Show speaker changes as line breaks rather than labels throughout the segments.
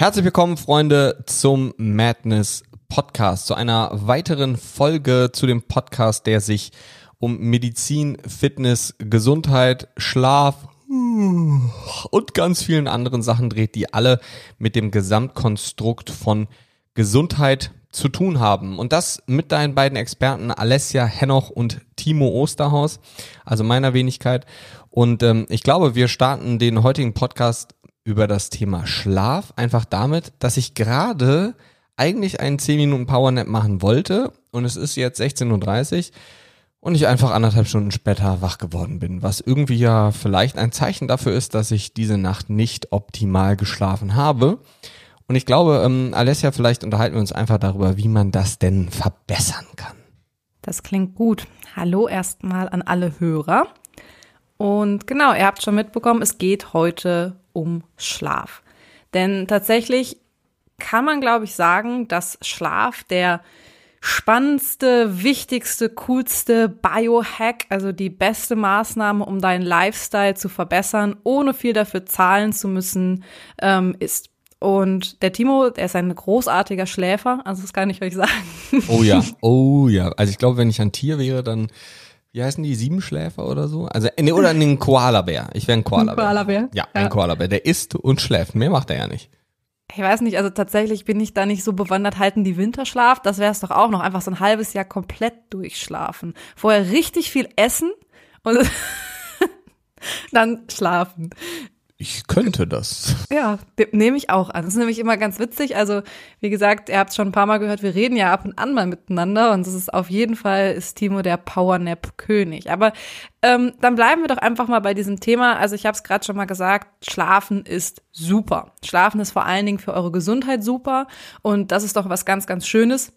Herzlich willkommen, Freunde, zum Madness Podcast, zu einer weiteren Folge zu dem Podcast, der sich um Medizin, Fitness, Gesundheit, Schlaf und ganz vielen anderen Sachen dreht, die alle mit dem Gesamtkonstrukt von Gesundheit zu tun haben. Und das mit deinen beiden Experten Alessia Henoch und Timo Osterhaus, also meiner Wenigkeit. Und ähm, ich glaube, wir starten den heutigen Podcast über das Thema Schlaf, einfach damit, dass ich gerade eigentlich einen 10 Minuten Powernap machen wollte und es ist jetzt 16.30 Uhr und ich einfach anderthalb Stunden später wach geworden bin, was irgendwie ja vielleicht ein Zeichen dafür ist, dass ich diese Nacht nicht optimal geschlafen habe. Und ich glaube, ähm, Alessia, vielleicht unterhalten wir uns einfach darüber, wie man das denn verbessern kann.
Das klingt gut. Hallo erstmal an alle Hörer. Und genau, ihr habt schon mitbekommen, es geht heute um Schlaf. Denn tatsächlich kann man, glaube ich, sagen, dass Schlaf der spannendste, wichtigste, coolste Biohack, also die beste Maßnahme, um deinen Lifestyle zu verbessern, ohne viel dafür zahlen zu müssen, ähm, ist. Und der Timo, der ist ein großartiger Schläfer, also das kann ich euch sagen.
Oh ja, oh ja. Also ich glaube, wenn ich ein Tier wäre, dann wie heißen die, Siebenschläfer oder so? Also, nee, oder ein Koalabär. Ich wäre ein Koalabär. Ein Koalabär? Ja, ein ja. Koalabär. Der isst und schläft. Mehr macht er ja nicht.
Ich weiß nicht, also tatsächlich bin ich da nicht so bewandert. Halten die Winterschlaf, das wäre es doch auch noch. Einfach so ein halbes Jahr komplett durchschlafen. Vorher richtig viel essen und dann schlafen.
Ich könnte das.
Ja, nehme ich auch an. Das ist nämlich immer ganz witzig. Also, wie gesagt, ihr habt es schon ein paar Mal gehört, wir reden ja ab und an mal miteinander und das ist auf jeden Fall ist Timo der Powernap-König. Aber ähm, dann bleiben wir doch einfach mal bei diesem Thema. Also, ich habe es gerade schon mal gesagt, Schlafen ist super. Schlafen ist vor allen Dingen für eure Gesundheit super und das ist doch was ganz, ganz Schönes,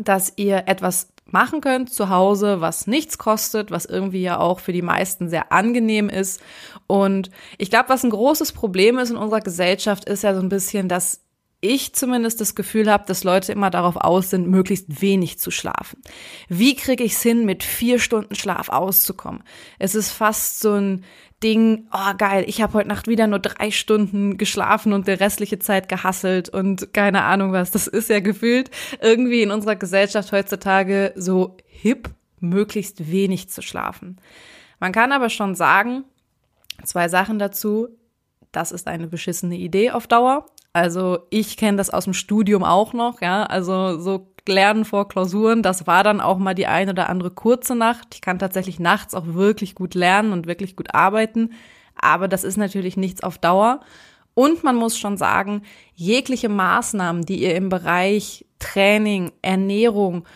dass ihr etwas machen könnt zu Hause, was nichts kostet, was irgendwie ja auch für die meisten sehr angenehm ist. Und ich glaube, was ein großes Problem ist in unserer Gesellschaft, ist ja so ein bisschen, dass ich zumindest das Gefühl habe, dass Leute immer darauf aus sind, möglichst wenig zu schlafen. Wie kriege ich es hin, mit vier Stunden Schlaf auszukommen? Es ist fast so ein Ding, oh geil, ich habe heute Nacht wieder nur drei Stunden geschlafen und der restliche Zeit gehasselt und keine Ahnung was. Das ist ja gefühlt irgendwie in unserer Gesellschaft heutzutage so hip, möglichst wenig zu schlafen. Man kann aber schon sagen, zwei Sachen dazu. Das ist eine beschissene Idee auf Dauer. Also ich kenne das aus dem Studium auch noch, ja. Also so Lernen vor Klausuren, das war dann auch mal die eine oder andere kurze Nacht. Ich kann tatsächlich nachts auch wirklich gut lernen und wirklich gut arbeiten. Aber das ist natürlich nichts auf Dauer. Und man muss schon sagen, jegliche Maßnahmen, die ihr im Bereich Training, Ernährung,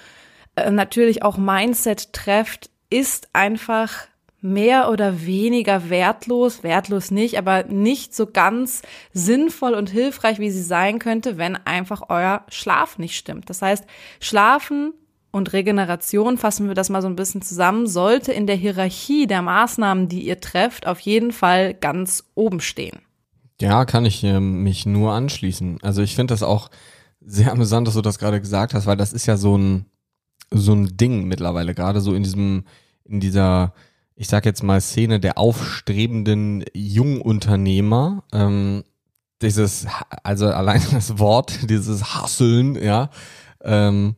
äh, natürlich auch Mindset trefft, ist einfach mehr oder weniger wertlos, wertlos nicht, aber nicht so ganz sinnvoll und hilfreich, wie sie sein könnte, wenn einfach euer Schlaf nicht stimmt. Das heißt, Schlafen und Regeneration, fassen wir das mal so ein bisschen zusammen, sollte in der Hierarchie der Maßnahmen, die ihr trefft, auf jeden Fall ganz oben stehen.
Ja, kann ich äh, mich nur anschließen. Also ich finde das auch sehr amüsant, dass du das gerade gesagt hast, weil das ist ja so ein so ein Ding mittlerweile, gerade so in diesem in dieser ich sag jetzt mal, Szene der aufstrebenden Jungunternehmer. Ähm, dieses, also allein das Wort, dieses Hasseln, ja, ähm,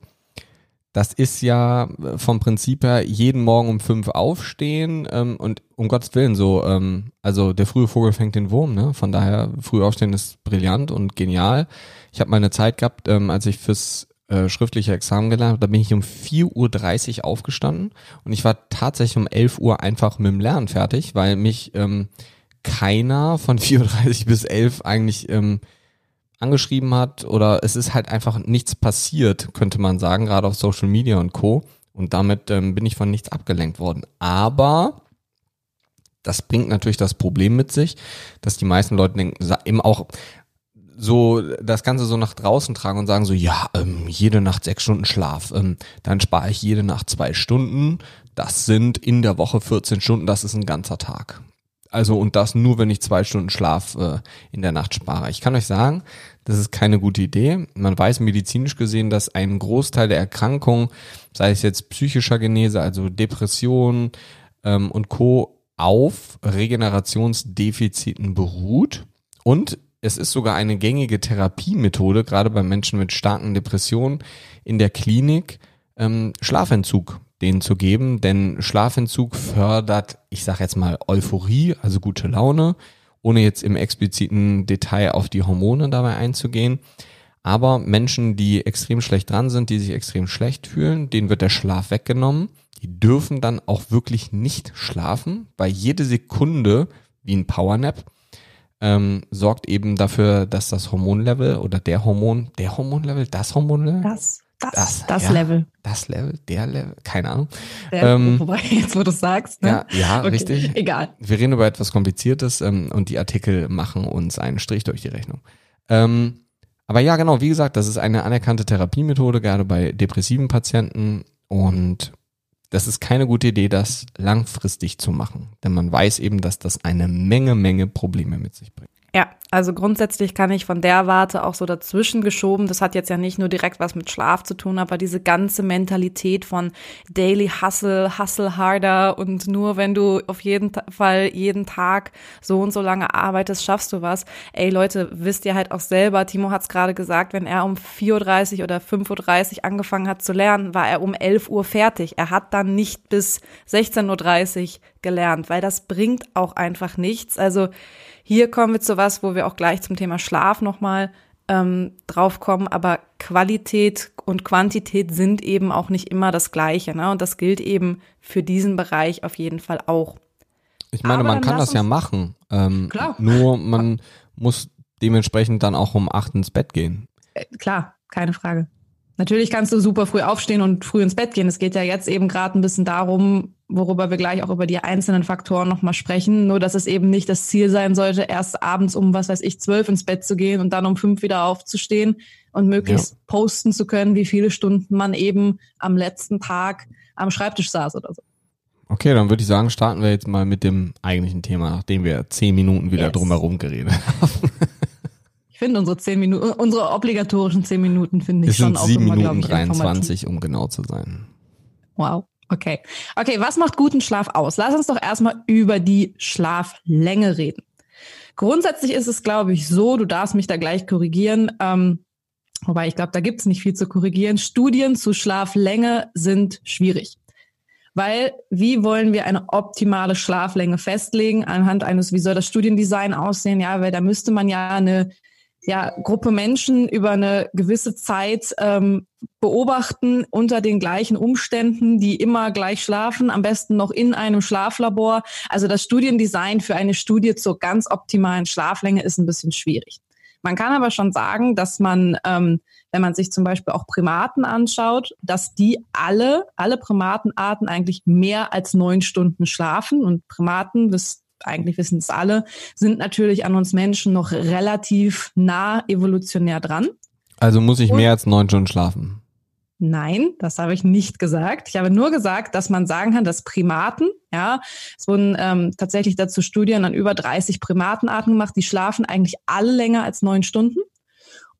das ist ja vom Prinzip her jeden Morgen um fünf aufstehen ähm, und um Gottes Willen so, ähm, also der frühe Vogel fängt den Wurm, ne? Von daher früh aufstehen ist brillant und genial. Ich habe mal eine Zeit gehabt, ähm, als ich fürs äh, schriftliche Examen gelernt. Da bin ich um 4.30 Uhr aufgestanden und ich war tatsächlich um 11 Uhr einfach mit dem Lernen fertig, weil mich ähm, keiner von 4.30 Uhr bis 11 eigentlich ähm, angeschrieben hat oder es ist halt einfach nichts passiert, könnte man sagen, gerade auf Social Media und Co. Und damit ähm, bin ich von nichts abgelenkt worden. Aber das bringt natürlich das Problem mit sich, dass die meisten Leute denken, eben auch, so das Ganze so nach draußen tragen und sagen so, ja, ähm, jede Nacht sechs Stunden Schlaf, ähm, dann spare ich jede Nacht zwei Stunden. Das sind in der Woche 14 Stunden, das ist ein ganzer Tag. Also und das nur, wenn ich zwei Stunden Schlaf äh, in der Nacht spare. Ich kann euch sagen, das ist keine gute Idee. Man weiß medizinisch gesehen, dass ein Großteil der Erkrankungen, sei es jetzt psychischer Genese, also Depression ähm, und Co., auf Regenerationsdefiziten beruht. Und es ist sogar eine gängige Therapiemethode, gerade bei Menschen mit starken Depressionen in der Klinik, ähm, Schlafentzug denen zu geben, denn Schlafentzug fördert, ich sage jetzt mal Euphorie, also gute Laune, ohne jetzt im expliziten Detail auf die Hormone dabei einzugehen. Aber Menschen, die extrem schlecht dran sind, die sich extrem schlecht fühlen, denen wird der Schlaf weggenommen. Die dürfen dann auch wirklich nicht schlafen, weil jede Sekunde wie ein Powernap ähm, sorgt eben dafür, dass das Hormonlevel oder der Hormon, der Hormonlevel, das Hormonlevel,
Das, das,
Das,
das,
ja.
Level.
das Level, der Level, keine Ahnung.
Der,
Ähm,
wobei, jetzt wo du sagst, ne?
Ja, ja,
Okay,
richtig.
Egal.
Wir reden über etwas Kompliziertes ähm, und die Artikel machen uns einen Strich durch die Rechnung. Ähm, aber ja, genau, wie gesagt, das ist eine anerkannte Therapiemethode, gerade bei depressiven Patienten. Und das ist keine gute Idee, das langfristig zu machen. Denn man weiß eben, dass das eine Menge, Menge Probleme mit sich bringt.
Ja, also grundsätzlich kann ich von der Warte auch so dazwischen geschoben. Das hat jetzt ja nicht nur direkt was mit Schlaf zu tun, aber diese ganze Mentalität von Daily Hustle, Hustle harder und nur wenn du auf jeden Fall jeden Tag so und so lange arbeitest, schaffst du was. Ey Leute, wisst ihr halt auch selber, Timo hat es gerade gesagt, wenn er um 4.30 Uhr oder 5.30 Uhr angefangen hat zu lernen, war er um 11 Uhr fertig. Er hat dann nicht bis 16.30 Uhr gelernt, weil das bringt auch einfach nichts. Also hier kommen wir zu was, wo wir auch gleich zum Thema Schlaf nochmal ähm, drauf kommen, aber Qualität und Quantität sind eben auch nicht immer das Gleiche. Ne? Und das gilt eben für diesen Bereich auf jeden Fall auch.
Ich meine,
Aber
man kann das ja machen. Ähm,
Klar.
Nur man muss dementsprechend dann auch um acht ins Bett gehen.
Äh, klar, keine Frage. Natürlich kannst du super früh aufstehen und früh ins Bett gehen. Es geht ja jetzt eben gerade ein bisschen darum, worüber wir gleich auch über die einzelnen Faktoren nochmal sprechen. Nur, dass es eben nicht das Ziel sein sollte, erst abends um, was weiß ich, zwölf ins Bett zu gehen und dann um fünf wieder aufzustehen und möglichst posten zu können, wie viele Stunden man eben am letzten Tag am Schreibtisch saß oder so.
Okay, dann würde ich sagen, starten wir jetzt mal mit dem eigentlichen Thema, nachdem wir zehn Minuten wieder
Yes.
drumherum geredet haben.
Ich finde unsere zehn Minuten, unsere obligatorischen zehn Minuten finde ich
Es
schon
sind
auch
sieben
immer,
Minuten
glaube ich, informativ.
23, um genau zu sein.
Wow. Okay. Okay, was macht guten Schlaf aus? Lass uns doch erstmal über die Schlaflänge reden. Grundsätzlich ist es, glaube ich, so, du darfst mich da gleich korrigieren, ähm, wobei ich glaube, da gibt es nicht viel zu korrigieren. Studien zu Schlaflänge sind schwierig. Weil, wie wollen wir eine optimale Schlaflänge festlegen anhand eines, wie soll das Studiendesign aussehen? Ja, weil da müsste man ja eine ja, Gruppe Menschen über eine gewisse Zeit ähm, beobachten unter den gleichen Umständen, die immer gleich schlafen, am besten noch in einem Schlaflabor. Also das Studiendesign für eine Studie zur ganz optimalen Schlaflänge ist ein bisschen schwierig. Man kann aber schon sagen, dass man, ähm, wenn man sich zum Beispiel auch Primaten anschaut, dass die alle, alle Primatenarten eigentlich mehr als neun Stunden schlafen. Und Primaten, das eigentlich wissen es alle, sind natürlich an uns Menschen noch relativ nah evolutionär dran.
Also muss ich
Und-
mehr als neun Stunden schlafen.
Nein, das habe ich nicht gesagt. Ich habe nur gesagt, dass man sagen kann, dass Primaten, ja, es wurden ähm, tatsächlich dazu Studien an über 30 Primatenarten gemacht, die schlafen eigentlich alle länger als neun Stunden.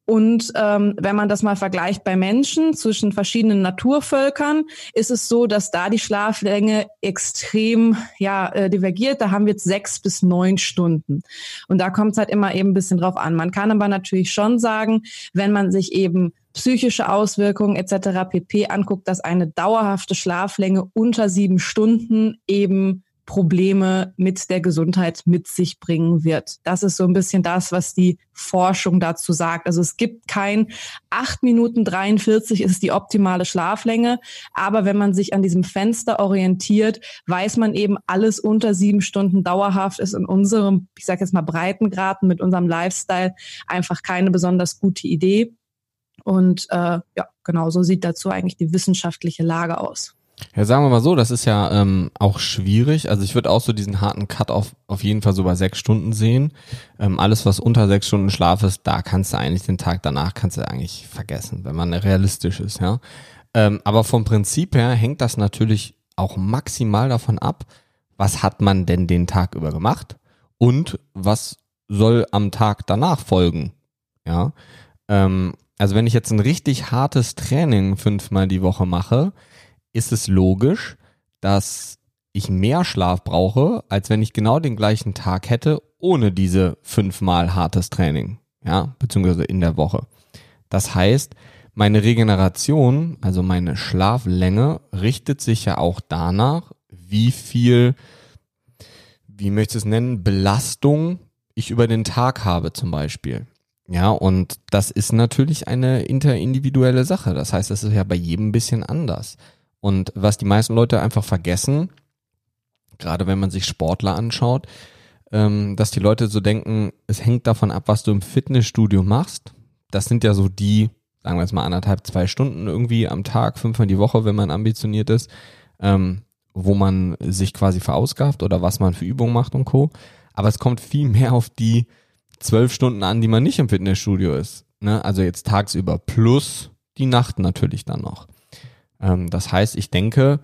Und ähm, wenn man das mal vergleicht bei Menschen zwischen verschiedenen Naturvölkern, ist es so, dass da die Schlaflänge extrem ja, äh, divergiert. Da haben wir jetzt sechs bis neun Stunden. Und da kommt es halt immer eben ein bisschen drauf an. Man kann aber natürlich schon sagen, wenn man sich eben psychische Auswirkungen etc. pp. anguckt, dass eine dauerhafte Schlaflänge unter sieben Stunden eben Probleme mit der Gesundheit mit sich bringen wird. Das ist so ein bisschen das, was die Forschung dazu sagt. Also es gibt kein 8 Minuten 43 ist die optimale Schlaflänge, aber wenn man sich an diesem Fenster orientiert, weiß man eben, alles unter sieben Stunden dauerhaft ist in unserem, ich sage jetzt mal Breitengraden mit unserem Lifestyle einfach keine besonders gute Idee. Und äh, ja, genau so sieht dazu eigentlich die wissenschaftliche Lage aus.
Ja, sagen wir mal so, das ist ja ähm, auch schwierig. Also ich würde auch so diesen harten Cut auf, auf jeden Fall so bei sechs Stunden sehen. Ähm, alles, was unter sechs Stunden Schlaf ist, da kannst du eigentlich den Tag danach kannst du eigentlich vergessen, wenn man realistisch ist, ja. Ähm, aber vom Prinzip her hängt das natürlich auch maximal davon ab, was hat man denn den Tag über gemacht und was soll am Tag danach folgen, ja. Ähm, also wenn ich jetzt ein richtig hartes Training fünfmal die Woche mache, ist es logisch, dass ich mehr Schlaf brauche, als wenn ich genau den gleichen Tag hätte ohne diese fünfmal hartes Training, ja, beziehungsweise in der Woche. Das heißt, meine Regeneration, also meine Schlaflänge, richtet sich ja auch danach, wie viel, wie möchte ich es nennen, Belastung ich über den Tag habe zum Beispiel. Ja, und das ist natürlich eine interindividuelle Sache. Das heißt, es ist ja bei jedem ein bisschen anders. Und was die meisten Leute einfach vergessen, gerade wenn man sich Sportler anschaut, ähm, dass die Leute so denken, es hängt davon ab, was du im Fitnessstudio machst. Das sind ja so die, sagen wir jetzt mal anderthalb, zwei Stunden irgendwie am Tag, fünfmal die Woche, wenn man ambitioniert ist, ähm, wo man sich quasi verausgabt oder was man für Übungen macht und Co. Aber es kommt viel mehr auf die zwölf Stunden an, die man nicht im Fitnessstudio ist. Ne? Also jetzt tagsüber plus die Nacht natürlich dann noch. Ähm, das heißt, ich denke,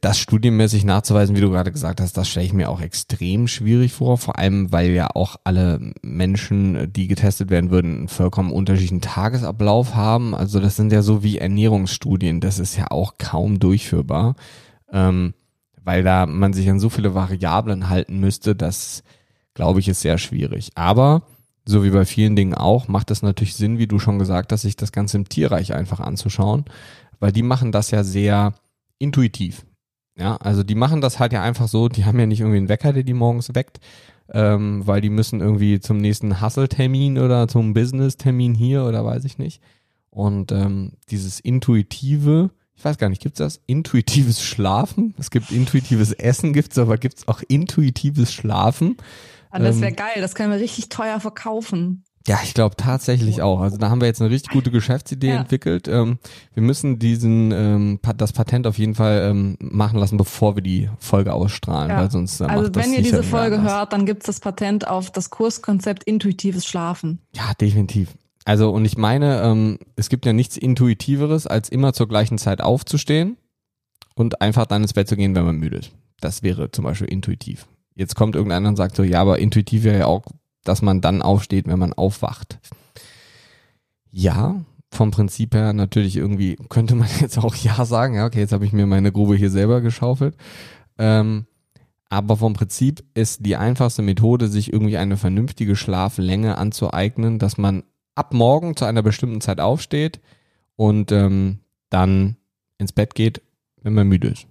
das studienmäßig nachzuweisen, wie du gerade gesagt hast, das stelle ich mir auch extrem schwierig vor, vor allem weil ja auch alle Menschen, die getestet werden würden, einen vollkommen unterschiedlichen Tagesablauf haben. Also das sind ja so wie Ernährungsstudien, das ist ja auch kaum durchführbar, ähm, weil da man sich an so viele Variablen halten müsste, das glaube ich ist sehr schwierig. Aber so wie bei vielen Dingen auch, macht es natürlich Sinn, wie du schon gesagt hast, sich das Ganze im Tierreich einfach anzuschauen, weil die machen das ja sehr intuitiv. Ja, also die machen das halt ja einfach so, die haben ja nicht irgendwie einen Wecker, der die morgens weckt, ähm, weil die müssen irgendwie zum nächsten Hustle-Termin oder zum Business-Termin hier oder weiß ich nicht. Und ähm, dieses intuitive, ich weiß gar nicht, gibt's das? Intuitives Schlafen? Es gibt intuitives Essen, gibt's aber gibt's auch intuitives Schlafen?
Ah, das wäre ähm, geil, das können wir richtig teuer verkaufen.
Ja, ich glaube tatsächlich auch. Also da haben wir jetzt eine richtig gute Geschäftsidee ja. entwickelt. Ähm, wir müssen diesen ähm, das Patent auf jeden Fall ähm, machen lassen, bevor wir die Folge ausstrahlen, ja. weil sonst äh,
Also wenn ihr diese Folge hört, dann gibt's das Patent auf das Kurskonzept intuitives Schlafen.
Ja, definitiv. Also und ich meine, ähm, es gibt ja nichts intuitiveres, als immer zur gleichen Zeit aufzustehen und einfach dann ins Bett zu gehen, wenn man müde ist. Das wäre zum Beispiel intuitiv. Jetzt kommt irgendeiner und sagt so, ja, aber intuitiv wäre ja auch dass man dann aufsteht, wenn man aufwacht. Ja, vom Prinzip her natürlich irgendwie könnte man jetzt auch ja sagen, ja, okay, jetzt habe ich mir meine Grube hier selber geschaufelt. Ähm, aber vom Prinzip ist die einfachste Methode, sich irgendwie eine vernünftige Schlaflänge anzueignen, dass man ab morgen zu einer bestimmten Zeit aufsteht und ähm, dann ins Bett geht, wenn man müde ist.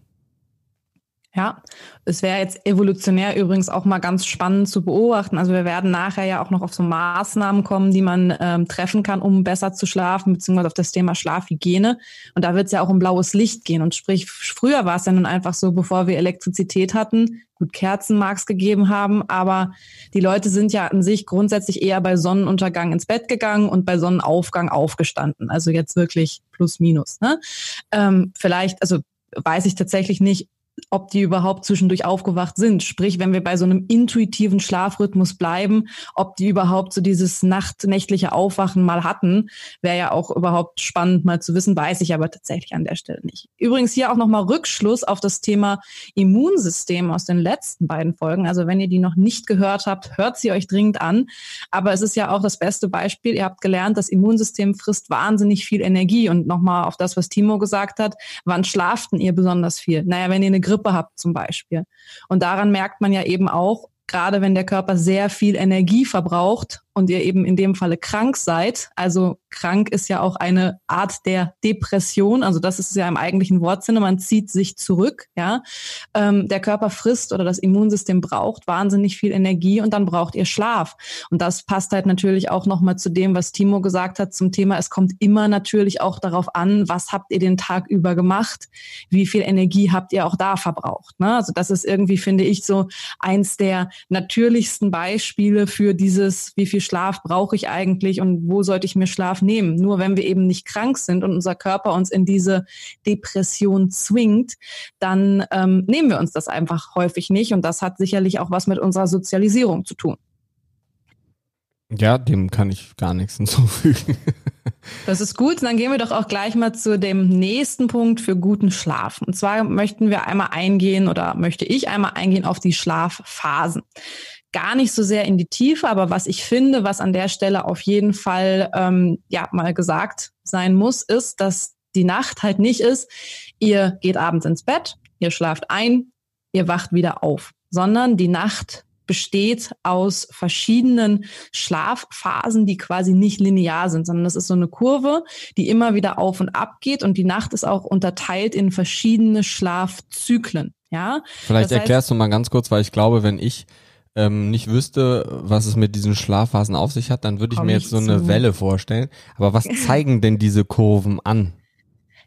Ja, es wäre jetzt evolutionär übrigens auch mal ganz spannend zu beobachten. Also wir werden nachher ja auch noch auf so Maßnahmen kommen, die man ähm, treffen kann, um besser zu schlafen, beziehungsweise auf das Thema Schlafhygiene. Und da wird es ja auch um blaues Licht gehen. Und sprich, früher war es ja nun einfach so, bevor wir Elektrizität hatten, gut Kerzen mag es gegeben haben, aber die Leute sind ja an sich grundsätzlich eher bei Sonnenuntergang ins Bett gegangen und bei Sonnenaufgang aufgestanden. Also jetzt wirklich plus minus. Ne? Ähm, vielleicht, also weiß ich tatsächlich nicht, ob die überhaupt zwischendurch aufgewacht sind. Sprich, wenn wir bei so einem intuitiven Schlafrhythmus bleiben, ob die überhaupt so dieses nachtnächtliche Aufwachen mal hatten, wäre ja auch überhaupt spannend mal zu wissen, weiß ich aber tatsächlich an der Stelle nicht. Übrigens hier auch nochmal Rückschluss auf das Thema Immunsystem aus den letzten beiden Folgen. Also wenn ihr die noch nicht gehört habt, hört sie euch dringend an. Aber es ist ja auch das beste Beispiel. Ihr habt gelernt, das Immunsystem frisst wahnsinnig viel Energie. Und nochmal auf das, was Timo gesagt hat, wann schlaften ihr besonders viel? Naja, wenn ihr eine Grippe habt zum Beispiel. Und daran merkt man ja eben auch, gerade wenn der Körper sehr viel Energie verbraucht und ihr eben in dem Falle krank seid, also krank ist ja auch eine Art der Depression, also das ist ja im eigentlichen Wortsinne, man zieht sich zurück, ja. Ähm, der Körper frisst oder das Immunsystem braucht wahnsinnig viel Energie und dann braucht ihr Schlaf. Und das passt halt natürlich auch nochmal zu dem, was Timo gesagt hat zum Thema, es kommt immer natürlich auch darauf an, was habt ihr den Tag über gemacht, wie viel Energie habt ihr auch da verbraucht. Ne? Also das ist irgendwie, finde ich, so eins der natürlichsten Beispiele für dieses, wie viel Schlaf brauche ich eigentlich und wo sollte ich mir Schlaf nehmen? Nur wenn wir eben nicht krank sind und unser Körper uns in diese Depression zwingt, dann ähm, nehmen wir uns das einfach häufig nicht und das hat sicherlich auch was mit unserer Sozialisierung zu tun.
Ja, dem kann ich gar nichts hinzufügen.
Das ist gut. Dann gehen wir doch auch gleich mal zu dem nächsten Punkt für guten Schlaf. Und zwar möchten wir einmal eingehen oder möchte ich einmal eingehen auf die Schlafphasen. Gar nicht so sehr in die Tiefe, aber was ich finde, was an der Stelle auf jeden Fall ähm, ja mal gesagt sein muss, ist, dass die Nacht halt nicht ist, ihr geht abends ins Bett, ihr schlaft ein, ihr wacht wieder auf, sondern die Nacht besteht aus verschiedenen Schlafphasen, die quasi nicht linear sind, sondern es ist so eine Kurve, die immer wieder auf und ab geht und die Nacht ist auch unterteilt in verschiedene Schlafzyklen. Ja.
Vielleicht das erklärst du mal ganz kurz, weil ich glaube, wenn ich ähm, nicht wüsste, was es mit diesen Schlafphasen auf sich hat, dann würde ich mir jetzt so eine zu. Welle vorstellen. Aber was zeigen denn diese Kurven an?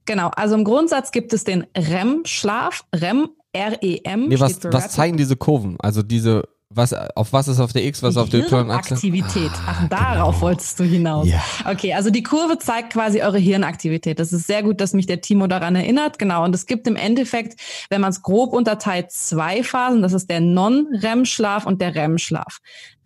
Genau, also im Grundsatz gibt es den REM-Schlaf, REM, R-E-M.
Nee, was, was zeigen diese Kurven? Also diese was, auf was ist auf der X, was auf der
Y-Achse? Aktivität. Ach, darauf genau. wolltest du hinaus. Ja. Okay, also die Kurve zeigt quasi eure Hirnaktivität. Das ist sehr gut, dass mich der Timo daran erinnert. Genau. Und es gibt im Endeffekt, wenn man es grob unterteilt, zwei Phasen. Das ist der Non-REM-Schlaf und der REM-Schlaf.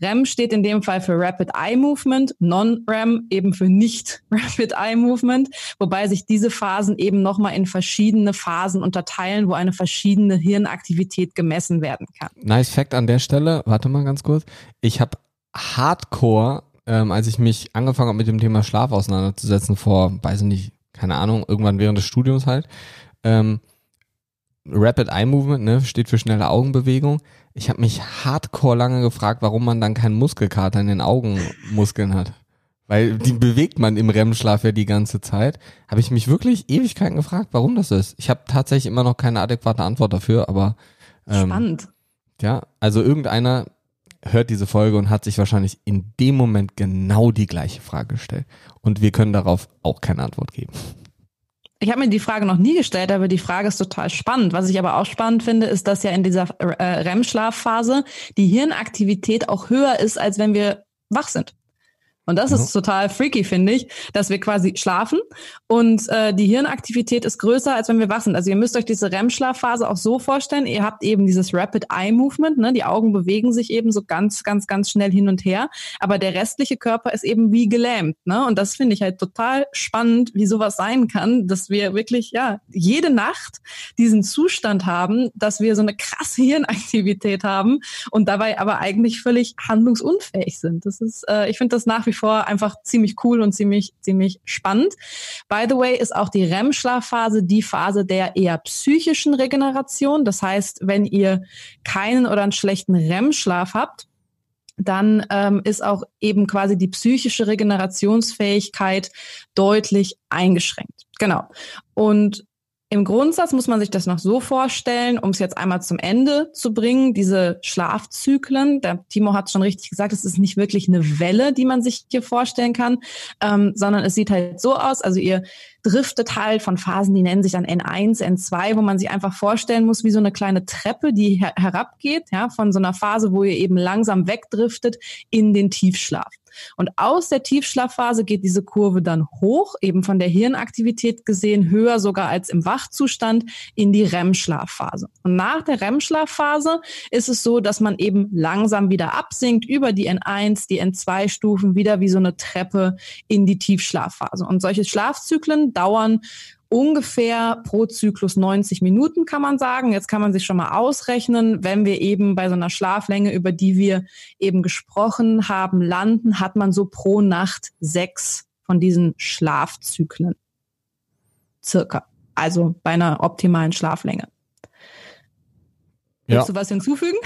REM steht in dem Fall für Rapid Eye Movement, Non-REM eben für nicht Rapid Eye Movement, wobei sich diese Phasen eben nochmal in verschiedene Phasen unterteilen, wo eine verschiedene Hirnaktivität gemessen werden kann.
Nice Fact an der Stelle, warte mal ganz kurz. Ich habe Hardcore, ähm, als ich mich angefangen habe mit dem Thema Schlaf auseinanderzusetzen, vor, weiß ich nicht, keine Ahnung, irgendwann während des Studiums halt, ähm, Rapid Eye Movement, ne, steht für schnelle Augenbewegung. Ich habe mich hardcore lange gefragt, warum man dann keinen Muskelkater in den Augenmuskeln hat. Weil die bewegt man im REM-Schlaf ja die ganze Zeit. Habe ich mich wirklich Ewigkeiten gefragt, warum das ist. Ich habe tatsächlich immer noch keine adäquate Antwort dafür, aber
ähm, spannend.
Ja, also irgendeiner hört diese Folge und hat sich wahrscheinlich in dem Moment genau die gleiche Frage gestellt. Und wir können darauf auch keine Antwort geben.
Ich habe mir die Frage noch nie gestellt, aber die Frage ist total spannend. Was ich aber auch spannend finde, ist, dass ja in dieser äh, REM-Schlafphase die Hirnaktivität auch höher ist, als wenn wir wach sind. Und das ist total freaky, finde ich, dass wir quasi schlafen und äh, die Hirnaktivität ist größer, als wenn wir wach sind. Also ihr müsst euch diese REM-Schlafphase auch so vorstellen, ihr habt eben dieses Rapid Eye Movement, ne? die Augen bewegen sich eben so ganz, ganz, ganz schnell hin und her, aber der restliche Körper ist eben wie gelähmt. Ne? Und das finde ich halt total spannend, wie sowas sein kann, dass wir wirklich, ja, jede Nacht diesen Zustand haben, dass wir so eine krasse Hirnaktivität haben und dabei aber eigentlich völlig handlungsunfähig sind. Das ist, äh, ich finde das nach wie vor einfach ziemlich cool und ziemlich, ziemlich spannend. By the way ist auch die REM-Schlafphase die Phase der eher psychischen Regeneration. Das heißt, wenn ihr keinen oder einen schlechten REM-Schlaf habt, dann ähm, ist auch eben quasi die psychische Regenerationsfähigkeit deutlich eingeschränkt. Genau. Und im Grundsatz muss man sich das noch so vorstellen, um es jetzt einmal zum Ende zu bringen, diese Schlafzyklen, der Timo hat schon richtig gesagt, es ist nicht wirklich eine Welle, die man sich hier vorstellen kann, ähm, sondern es sieht halt so aus, also ihr driftet halt von Phasen, die nennen sich dann N1, N2, wo man sich einfach vorstellen muss, wie so eine kleine Treppe, die her herabgeht, ja, von so einer Phase, wo ihr eben langsam wegdriftet in den Tiefschlaf. Und aus der Tiefschlafphase geht diese Kurve dann hoch, eben von der Hirnaktivität gesehen, höher sogar als im Wachzustand in die REM-Schlafphase. Und nach der REM-Schlafphase ist es so, dass man eben langsam wieder absinkt über die N1, die N2-Stufen, wieder wie so eine Treppe in die Tiefschlafphase. Und solche Schlafzyklen dauern ungefähr pro Zyklus 90 Minuten, kann man sagen. Jetzt kann man sich schon mal ausrechnen, wenn wir eben bei so einer Schlaflänge, über die wir eben gesprochen haben, landen, hat man so pro Nacht sechs von diesen Schlafzyklen. Circa. Also bei einer optimalen Schlaflänge. Willst ja. du was hinzufügen?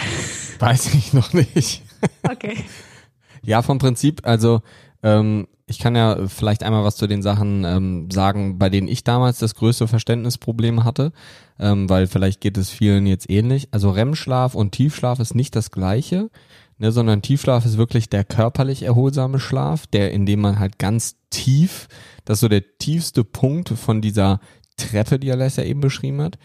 Weiß ich noch nicht.
Okay.
ja, vom Prinzip, also ähm, ich kann ja vielleicht einmal was zu den Sachen ähm, sagen, bei denen ich damals das größte Verständnisproblem hatte, ähm, weil vielleicht geht es vielen jetzt ähnlich. Also REM-Schlaf und Tiefschlaf ist nicht das gleiche, ne, sondern Tiefschlaf ist wirklich der körperlich erholsame Schlaf, der in dem man halt ganz tief, das ist so der tiefste Punkt von dieser Treppe, die Alessia eben beschrieben hat.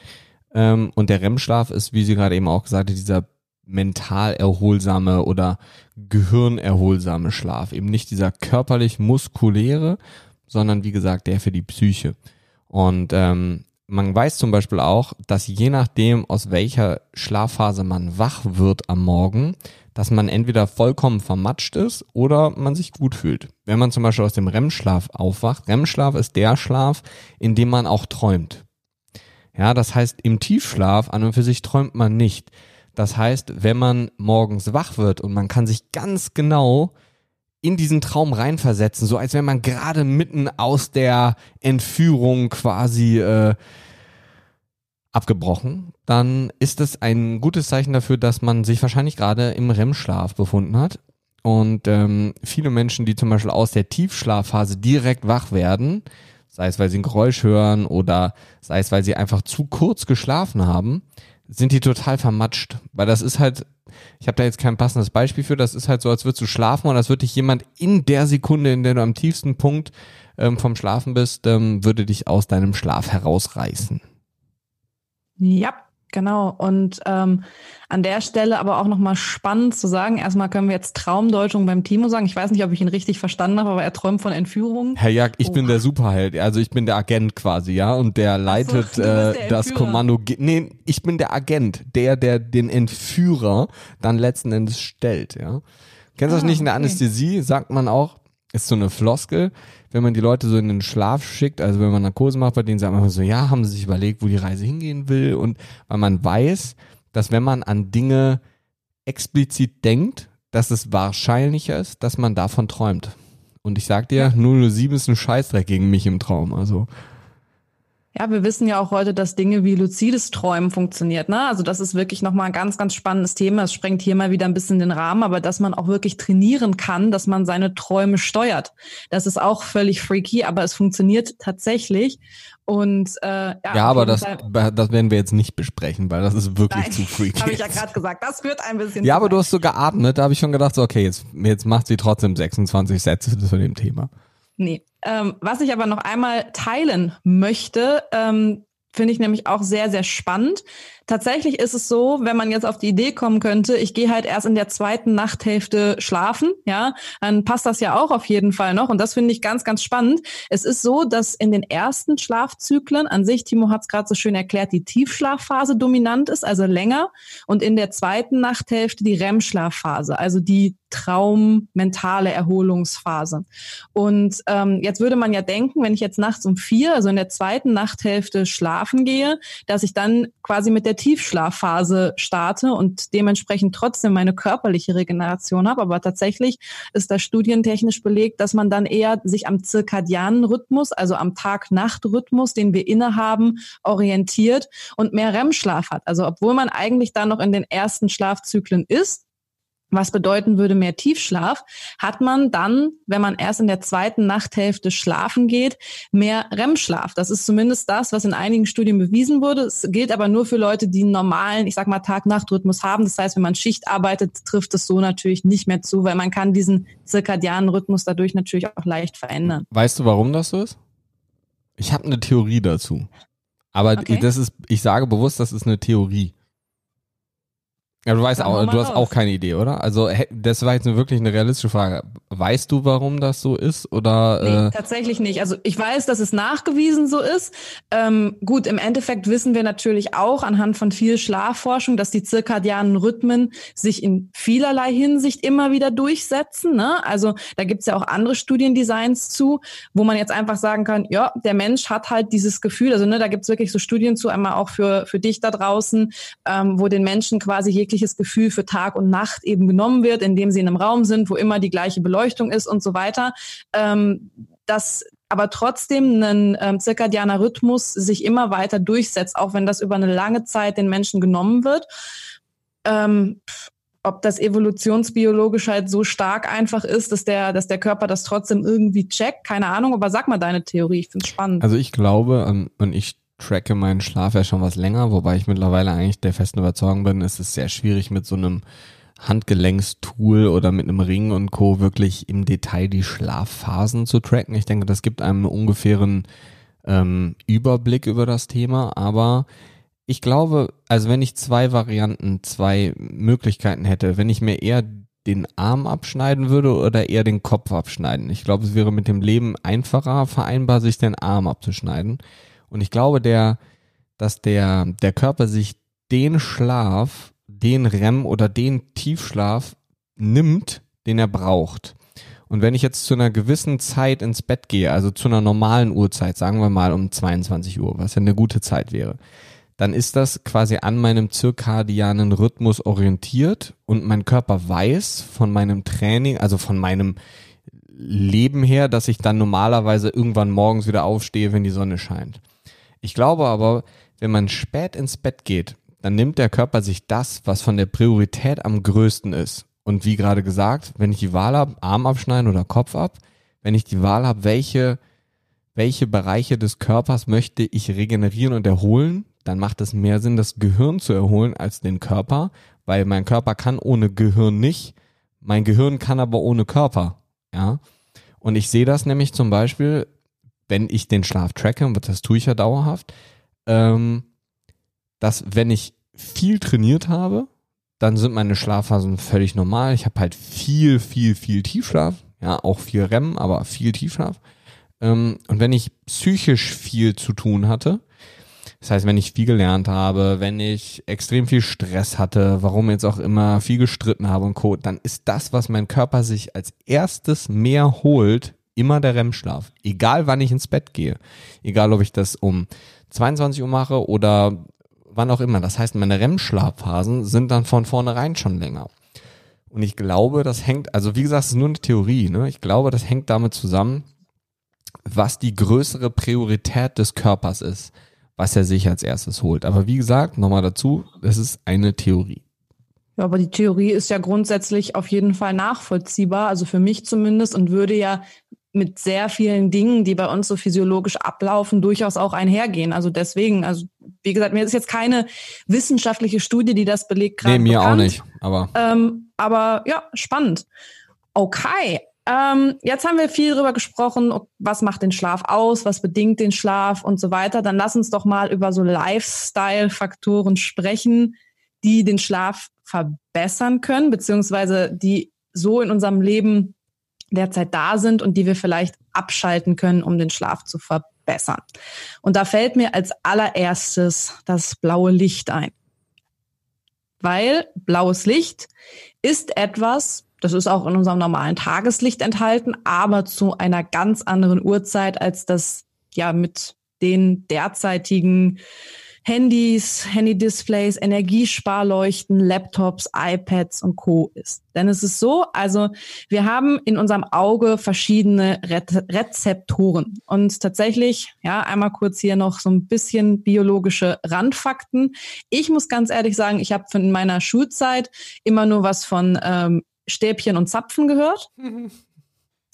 Ähm, und der REM-Schlaf ist, wie sie gerade eben auch gesagt hat, dieser mental erholsame oder gehirnerholsame Schlaf. Eben nicht dieser körperlich muskuläre, sondern wie gesagt der für die Psyche. Und ähm, man weiß zum Beispiel auch, dass je nachdem, aus welcher Schlafphase man wach wird am Morgen, dass man entweder vollkommen vermatscht ist oder man sich gut fühlt. Wenn man zum Beispiel aus dem REM-Schlaf aufwacht, REM-Schlaf ist der Schlaf, in dem man auch träumt. Ja, das heißt, im Tiefschlaf an und für sich träumt man nicht. Das heißt, wenn man morgens wach wird und man kann sich ganz genau in diesen Traum reinversetzen, so als wenn man gerade mitten aus der Entführung quasi äh, abgebrochen, dann ist es ein gutes Zeichen dafür, dass man sich wahrscheinlich gerade im REM-Schlaf befunden hat. Und ähm, viele Menschen, die zum Beispiel aus der Tiefschlafphase direkt wach werden, sei es weil sie ein Geräusch hören oder sei es weil sie einfach zu kurz geschlafen haben, sind die total vermatscht. Weil das ist halt, ich habe da jetzt kein passendes Beispiel für, das ist halt so, als würdest du schlafen und als würde dich jemand in der Sekunde, in der du am tiefsten Punkt ähm, vom Schlafen bist, ähm, würde dich aus deinem Schlaf herausreißen.
Ja, genau. Und ähm, an der Stelle aber auch nochmal spannend zu sagen, erstmal können wir jetzt Traumdeutung beim Timo sagen. Ich weiß nicht, ob ich ihn richtig verstanden habe, aber er träumt von Entführungen.
Herr Jagd, ich oh. bin der Superheld, also ich bin der Agent quasi, ja, und der leitet so, äh, das Kommando. Nee, ich bin der Agent, der, der den Entführer dann letzten Endes stellt, ja. Kennst du ah, das nicht in der Anästhesie? Sagt man auch, ist so eine Floskel wenn man die Leute so in den Schlaf schickt, also wenn man Narkose macht, bei denen sagt man so, ja, haben sie sich überlegt, wo die Reise hingehen will und weil man weiß, dass wenn man an Dinge explizit denkt, dass es wahrscheinlicher ist, dass man davon träumt. Und ich sag dir, 007 ist ein Scheißdreck gegen mich im Traum, also.
Ja, wir wissen ja auch heute, dass Dinge wie luzides Träumen funktioniert. Ne? Also das ist wirklich nochmal ein ganz, ganz spannendes Thema. Es sprengt hier mal wieder ein bisschen den Rahmen, aber dass man auch wirklich trainieren kann, dass man seine Träume steuert. Das ist auch völlig freaky, aber es funktioniert tatsächlich. Und äh, ja,
ja aber das, das werden wir jetzt nicht besprechen, weil das ist wirklich Nein, zu freaky.
Habe ich ja gerade gesagt. Das wird ein bisschen.
Ja, aber du hast so geatmet. Da habe ich schon gedacht, so, okay, jetzt, jetzt macht sie trotzdem 26 Sätze zu dem Thema.
Nee. Ähm, was ich aber noch einmal teilen möchte, ähm, finde ich nämlich auch sehr, sehr spannend. Tatsächlich ist es so, wenn man jetzt auf die Idee kommen könnte, ich gehe halt erst in der zweiten Nachthälfte schlafen, ja, dann passt das ja auch auf jeden Fall noch. Und das finde ich ganz, ganz spannend. Es ist so, dass in den ersten Schlafzyklen an sich, Timo hat es gerade so schön erklärt, die Tiefschlafphase dominant ist, also länger. Und in der zweiten Nachthälfte die REM-Schlafphase, also die Traum-mentale Erholungsphase. Und ähm, jetzt würde man ja denken, wenn ich jetzt nachts um vier, also in der zweiten Nachthälfte schlafen gehe, dass ich dann quasi mit der der Tiefschlafphase starte und dementsprechend trotzdem meine körperliche Regeneration habe. Aber tatsächlich ist da studientechnisch belegt, dass man dann eher sich am zirkadianen Rhythmus, also am Tag-Nacht-Rhythmus, den wir innehaben, orientiert und mehr REM-Schlaf hat. Also obwohl man eigentlich da noch in den ersten Schlafzyklen ist, was bedeuten würde mehr Tiefschlaf, hat man dann, wenn man erst in der zweiten Nachthälfte schlafen geht, mehr REM-Schlaf. Das ist zumindest das, was in einigen Studien bewiesen wurde. Es gilt aber nur für Leute, die einen normalen, ich sag mal, Tag-Nacht-Rhythmus haben. Das heißt, wenn man Schicht arbeitet, trifft es so natürlich nicht mehr zu, weil man kann diesen zirkadianen Rhythmus dadurch natürlich auch leicht verändern.
Weißt du, warum das so ist? Ich habe eine Theorie dazu. Aber okay. das ist, ich sage bewusst, das ist eine Theorie. Ja, du weißt auch, du hast auch keine Idee, oder? Also das war jetzt wirklich eine realistische Frage. Weißt du, warum das so ist? Oder
nee, äh tatsächlich nicht. Also ich weiß, dass es nachgewiesen so ist. Ähm, gut, im Endeffekt wissen wir natürlich auch anhand von viel Schlafforschung, dass die zirkadianen Rhythmen sich in vielerlei Hinsicht immer wieder durchsetzen. Ne? Also da gibt's ja auch andere Studiendesigns zu, wo man jetzt einfach sagen kann, ja, der Mensch hat halt dieses Gefühl. Also ne, da gibt's wirklich so Studien zu, einmal auch für für dich da draußen, ähm, wo den Menschen quasi jegliche jegliches Gefühl für Tag und Nacht eben genommen wird, indem sie in einem Raum sind, wo immer die gleiche Beleuchtung ist und so weiter. Ähm, dass aber trotzdem ein ähm, zirkadianer Rhythmus sich immer weiter durchsetzt, auch wenn das über eine lange Zeit den Menschen genommen wird. Ähm, ob das evolutionsbiologisch halt so stark einfach ist, dass der, dass der Körper das trotzdem irgendwie checkt, keine Ahnung, aber sag mal deine Theorie, ich finde es spannend.
Also ich glaube, und ich tracke meinen Schlaf ja schon was länger, wobei ich mittlerweile eigentlich der festen Überzeugung bin, es ist sehr schwierig mit so einem Handgelenkstool oder mit einem Ring und Co. wirklich im Detail die Schlafphasen zu tracken. Ich denke, das gibt einem einen ungefähren ähm, Überblick über das Thema, aber ich glaube, also wenn ich zwei Varianten, zwei Möglichkeiten hätte, wenn ich mir eher den Arm abschneiden würde oder eher den Kopf abschneiden. Ich glaube, es wäre mit dem Leben einfacher vereinbar, sich den Arm abzuschneiden. Und ich glaube, der, dass der, der Körper sich den Schlaf, den REM oder den Tiefschlaf nimmt, den er braucht. Und wenn ich jetzt zu einer gewissen Zeit ins Bett gehe, also zu einer normalen Uhrzeit, sagen wir mal um 22 Uhr, was ja eine gute Zeit wäre, dann ist das quasi an meinem zirkadianen Rhythmus orientiert und mein Körper weiß von meinem Training, also von meinem Leben her, dass ich dann normalerweise irgendwann morgens wieder aufstehe, wenn die Sonne scheint. Ich glaube aber, wenn man spät ins Bett geht, dann nimmt der Körper sich das, was von der Priorität am größten ist. Und wie gerade gesagt, wenn ich die Wahl habe, Arm abschneiden oder Kopf ab, wenn ich die Wahl habe, welche, welche Bereiche des Körpers möchte ich regenerieren und erholen, dann macht es mehr Sinn, das Gehirn zu erholen als den Körper, weil mein Körper kann ohne Gehirn nicht, mein Gehirn kann aber ohne Körper, ja. Und ich sehe das nämlich zum Beispiel, wenn ich den Schlaf tracke, und das tue ich ja dauerhaft, ähm, dass wenn ich viel trainiert habe, dann sind meine Schlafphasen völlig normal. Ich habe halt viel, viel, viel Tiefschlaf, ja, auch viel REM, aber viel Tiefschlaf. Ähm, und wenn ich psychisch viel zu tun hatte, das heißt, wenn ich viel gelernt habe, wenn ich extrem viel Stress hatte, warum jetzt auch immer viel gestritten habe und Co., dann ist das, was mein Körper sich als erstes mehr holt, immer der REM-Schlaf. Egal wann ich ins Bett gehe. Egal ob ich das um 22 Uhr mache oder wann auch immer. Das heißt, meine REM-Schlafphasen sind dann von vornherein schon länger. Und ich glaube, das hängt, also wie gesagt, es ist nur eine Theorie, ne? Ich glaube, das hängt damit zusammen, was die größere Priorität des Körpers ist, was er sich als erstes holt. Aber wie gesagt, nochmal dazu, das ist eine Theorie.
Ja, aber die Theorie ist ja grundsätzlich auf jeden Fall nachvollziehbar, also für mich zumindest, und würde ja mit sehr vielen Dingen, die bei uns so physiologisch ablaufen, durchaus auch einhergehen. Also deswegen, also wie gesagt, mir ist jetzt keine wissenschaftliche Studie, die das belegt.
Gerade nee, mir bekannt. auch nicht. Aber
ähm, aber ja, spannend. Okay. Ähm, jetzt haben wir viel darüber gesprochen, was macht den Schlaf aus, was bedingt den Schlaf und so weiter. Dann lass uns doch mal über so Lifestyle-Faktoren sprechen, die den Schlaf verbessern können, beziehungsweise die so in unserem Leben derzeit da sind und die wir vielleicht abschalten können, um den Schlaf zu verbessern. Und da fällt mir als allererstes das blaue Licht ein. Weil blaues Licht ist etwas, das ist auch in unserem normalen Tageslicht enthalten, aber zu einer ganz anderen Uhrzeit als das ja mit den derzeitigen Handys, Handy-Displays, Energiesparleuchten, Laptops, iPads und Co. ist. Denn es ist so, also wir haben in unserem Auge verschiedene Re Rezeptoren. Und tatsächlich, ja, einmal kurz hier noch so ein bisschen biologische Randfakten. Ich muss ganz ehrlich sagen, ich habe in meiner Schulzeit immer nur was von ähm, Stäbchen und Zapfen gehört.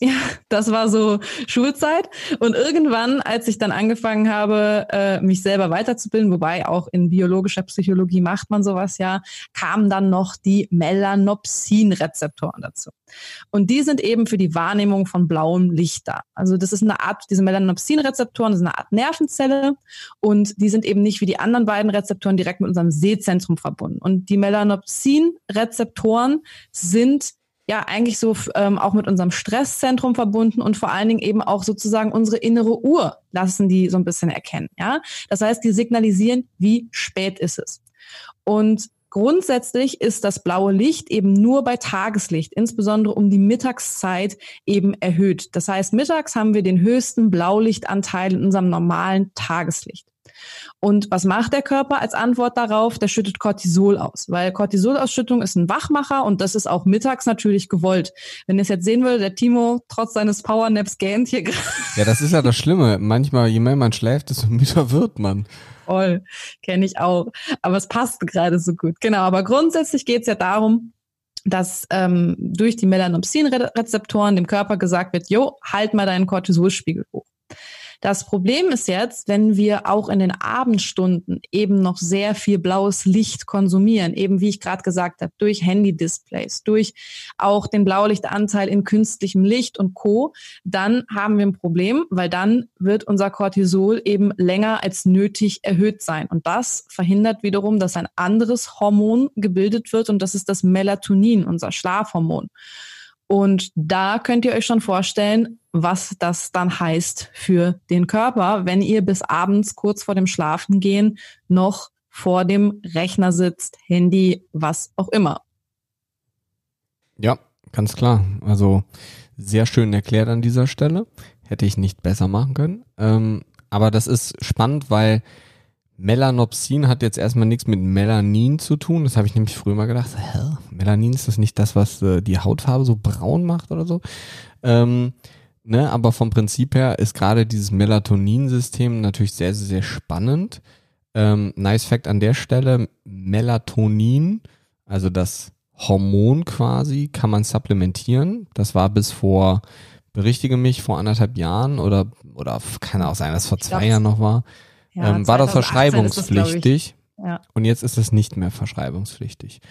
Ja, das war so Schulzeit. Und irgendwann, als ich dann angefangen habe, äh, mich selber weiterzubilden, wobei auch in biologischer Psychologie macht man sowas ja, kamen dann noch die Melanopsin-Rezeptoren dazu. Und die sind eben für die Wahrnehmung von blauem Licht da. Also das ist eine Art, diese Melanopsin-Rezeptoren, ist eine Art Nervenzelle und die sind eben nicht wie die anderen beiden Rezeptoren direkt mit unserem Sehzentrum verbunden. Und die Melanopsin-Rezeptoren sind ja eigentlich so ähm, auch mit unserem Stresszentrum verbunden und vor allen Dingen eben auch sozusagen unsere innere Uhr lassen die so ein bisschen erkennen. Ja, das heißt, die signalisieren, wie spät ist es. Und Grundsätzlich ist das blaue Licht eben nur bei Tageslicht, insbesondere um die Mittagszeit, eben erhöht. Das heißt, mittags haben wir den höchsten Blaulichtanteil in unserem normalen Tageslicht. Und was macht der Körper als Antwort darauf? Der schüttet Cortisol aus, weil Cortisolausschüttung ist ein Wachmacher und das ist auch mittags natürlich gewollt. Wenn ihr es jetzt sehen würde, der Timo trotz seines Powernaps gähnt hier gerade.
Ja, das ist ja das Schlimme. Manchmal, je mehr man schläft, desto müder wird man.
Voll, kenne ich auch. Aber es passt gerade so gut. Genau, aber grundsätzlich geht es ja darum, dass ähm, durch die Melanopsin-Rezeptoren dem Körper gesagt wird, jo, halt mal deinen Cortisolspiegel hoch. Das Problem ist jetzt, wenn wir auch in den Abendstunden eben noch sehr viel blaues Licht konsumieren, eben wie ich gerade gesagt habe, durch Handy-Displays, durch auch den Blaulichtanteil in künstlichem Licht und Co., dann haben wir ein Problem, weil dann wird unser Cortisol eben länger als nötig erhöht sein. Und das verhindert wiederum, dass ein anderes Hormon gebildet wird und das ist das Melatonin, unser Schlafhormon. Und da könnt ihr euch schon vorstellen, was das dann heißt für den Körper, wenn ihr bis abends kurz vor dem Schlafengehen noch vor dem Rechner sitzt, Handy, was auch immer.
Ja, ganz klar. Also sehr schön erklärt an dieser Stelle. Hätte ich nicht besser machen können. Ähm, aber das ist spannend, weil Melanopsin hat jetzt erstmal nichts mit Melanin zu tun. Das habe ich nämlich früher mal gedacht. Hä? Melanin ist das nicht das, was äh, die Hautfarbe so braun macht oder so? Ähm, ne, aber vom Prinzip her ist gerade dieses Melatoninsystem natürlich sehr, sehr, sehr spannend. Ähm, nice Fact an der Stelle, Melatonin, also das Hormon quasi, kann man supplementieren. Das war bis vor, berichtige mich, vor anderthalb Jahren oder, oder kann auch sein, dass es vor zwei Jahren noch war,
Ja,
ähm, war das
2018 ist das,
verschreibungspflichtig.
Ja.
Und jetzt ist es nicht mehr verschreibungspflichtig.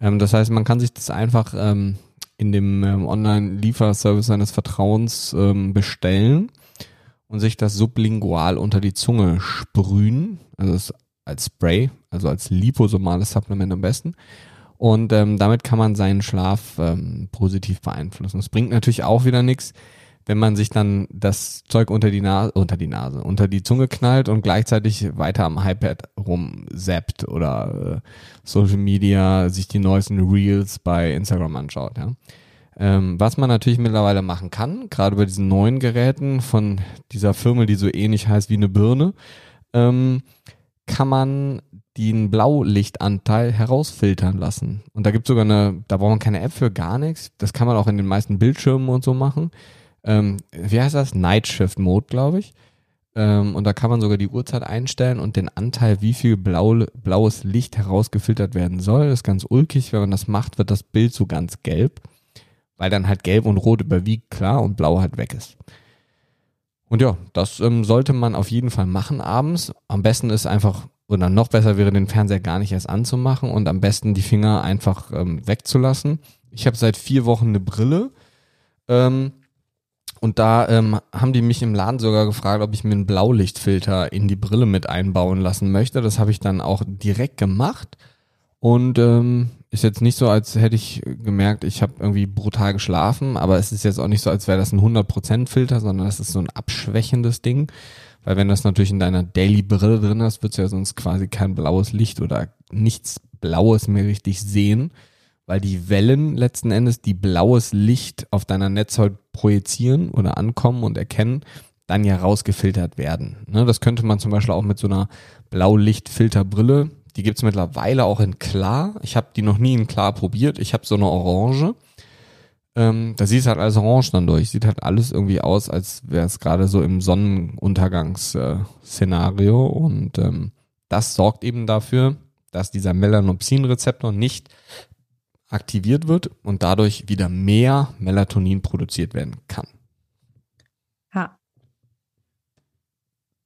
Ähm, das heißt, man kann sich das einfach ähm, in dem ähm, Online-Lieferservice seines Vertrauens ähm, bestellen und sich das sublingual unter die Zunge sprühen. Also als Spray, also als liposomales Supplement am besten. Und ähm, damit kann man seinen Schlaf positiv beeinflussen. Es bringt natürlich auch wieder nichts, wenn man sich dann das Zeug unter die Nase, unter die Nase, unter die Zunge knallt und gleichzeitig weiter am iPad rumzappt oder äh, Social Media sich die neuesten Reels bei Instagram anschaut. Ja. Ähm, was man natürlich mittlerweile machen kann, gerade bei diesen neuen Geräten von dieser Firma, die so ähnlich heißt wie eine Birne, ähm, kann man den Blaulichtanteil herausfiltern lassen. Und da gibt es sogar eine, da braucht man keine App für gar nichts. Das kann man auch in den meisten Bildschirmen und so machen. Ähm, wie heißt das? Night Shift Mode, glaube ich. Ähm, und da kann man sogar die Uhrzeit einstellen und den Anteil, wie viel blau, blaues Licht herausgefiltert werden soll. Das ist ganz ulkig. Wenn man das macht, wird das Bild so ganz gelb. Weil dann halt gelb und rot überwiegt, klar, und blau halt weg ist. Und ja, das ähm, sollte man auf jeden Fall machen abends. Am besten ist einfach, oder noch besser wäre, den Fernseher gar nicht erst anzumachen und am besten die Finger einfach ähm, wegzulassen. Ich habe seit vier Wochen eine Brille. Ähm, und da ähm, haben die mich im Laden sogar gefragt, ob ich mir einen Blaulichtfilter in die Brille mit einbauen lassen möchte. Das habe ich dann auch direkt gemacht. Und ähm, ist jetzt nicht so, als hätte ich gemerkt, ich habe irgendwie brutal geschlafen, aber es ist jetzt auch nicht so, als wäre das ein 100% Filter, sondern das ist so ein abschwächendes Ding. Weil wenn das natürlich in deiner Daily-Brille drin ist, wird es ja sonst quasi kein blaues Licht oder nichts Blaues mehr richtig sehen, weil die Wellen letzten Endes, die blaues Licht auf deiner Netzhaut projizieren oder ankommen und erkennen, dann ja rausgefiltert werden. Ne, das könnte man zum Beispiel auch mit so einer Blaulichtfilterbrille, die gibt's mittlerweile auch in klar. Ich habe die noch nie in klar probiert. Ich habe so eine orange. Ähm, da sieht es halt alles orange dann durch. Sieht halt alles irgendwie aus, als wäre es gerade so im Sonnenuntergangsszenario. Und ähm, das sorgt eben dafür, dass dieser Melanopsin-Rezeptor nicht aktiviert wird und dadurch wieder mehr Melatonin produziert werden kann.
Ja.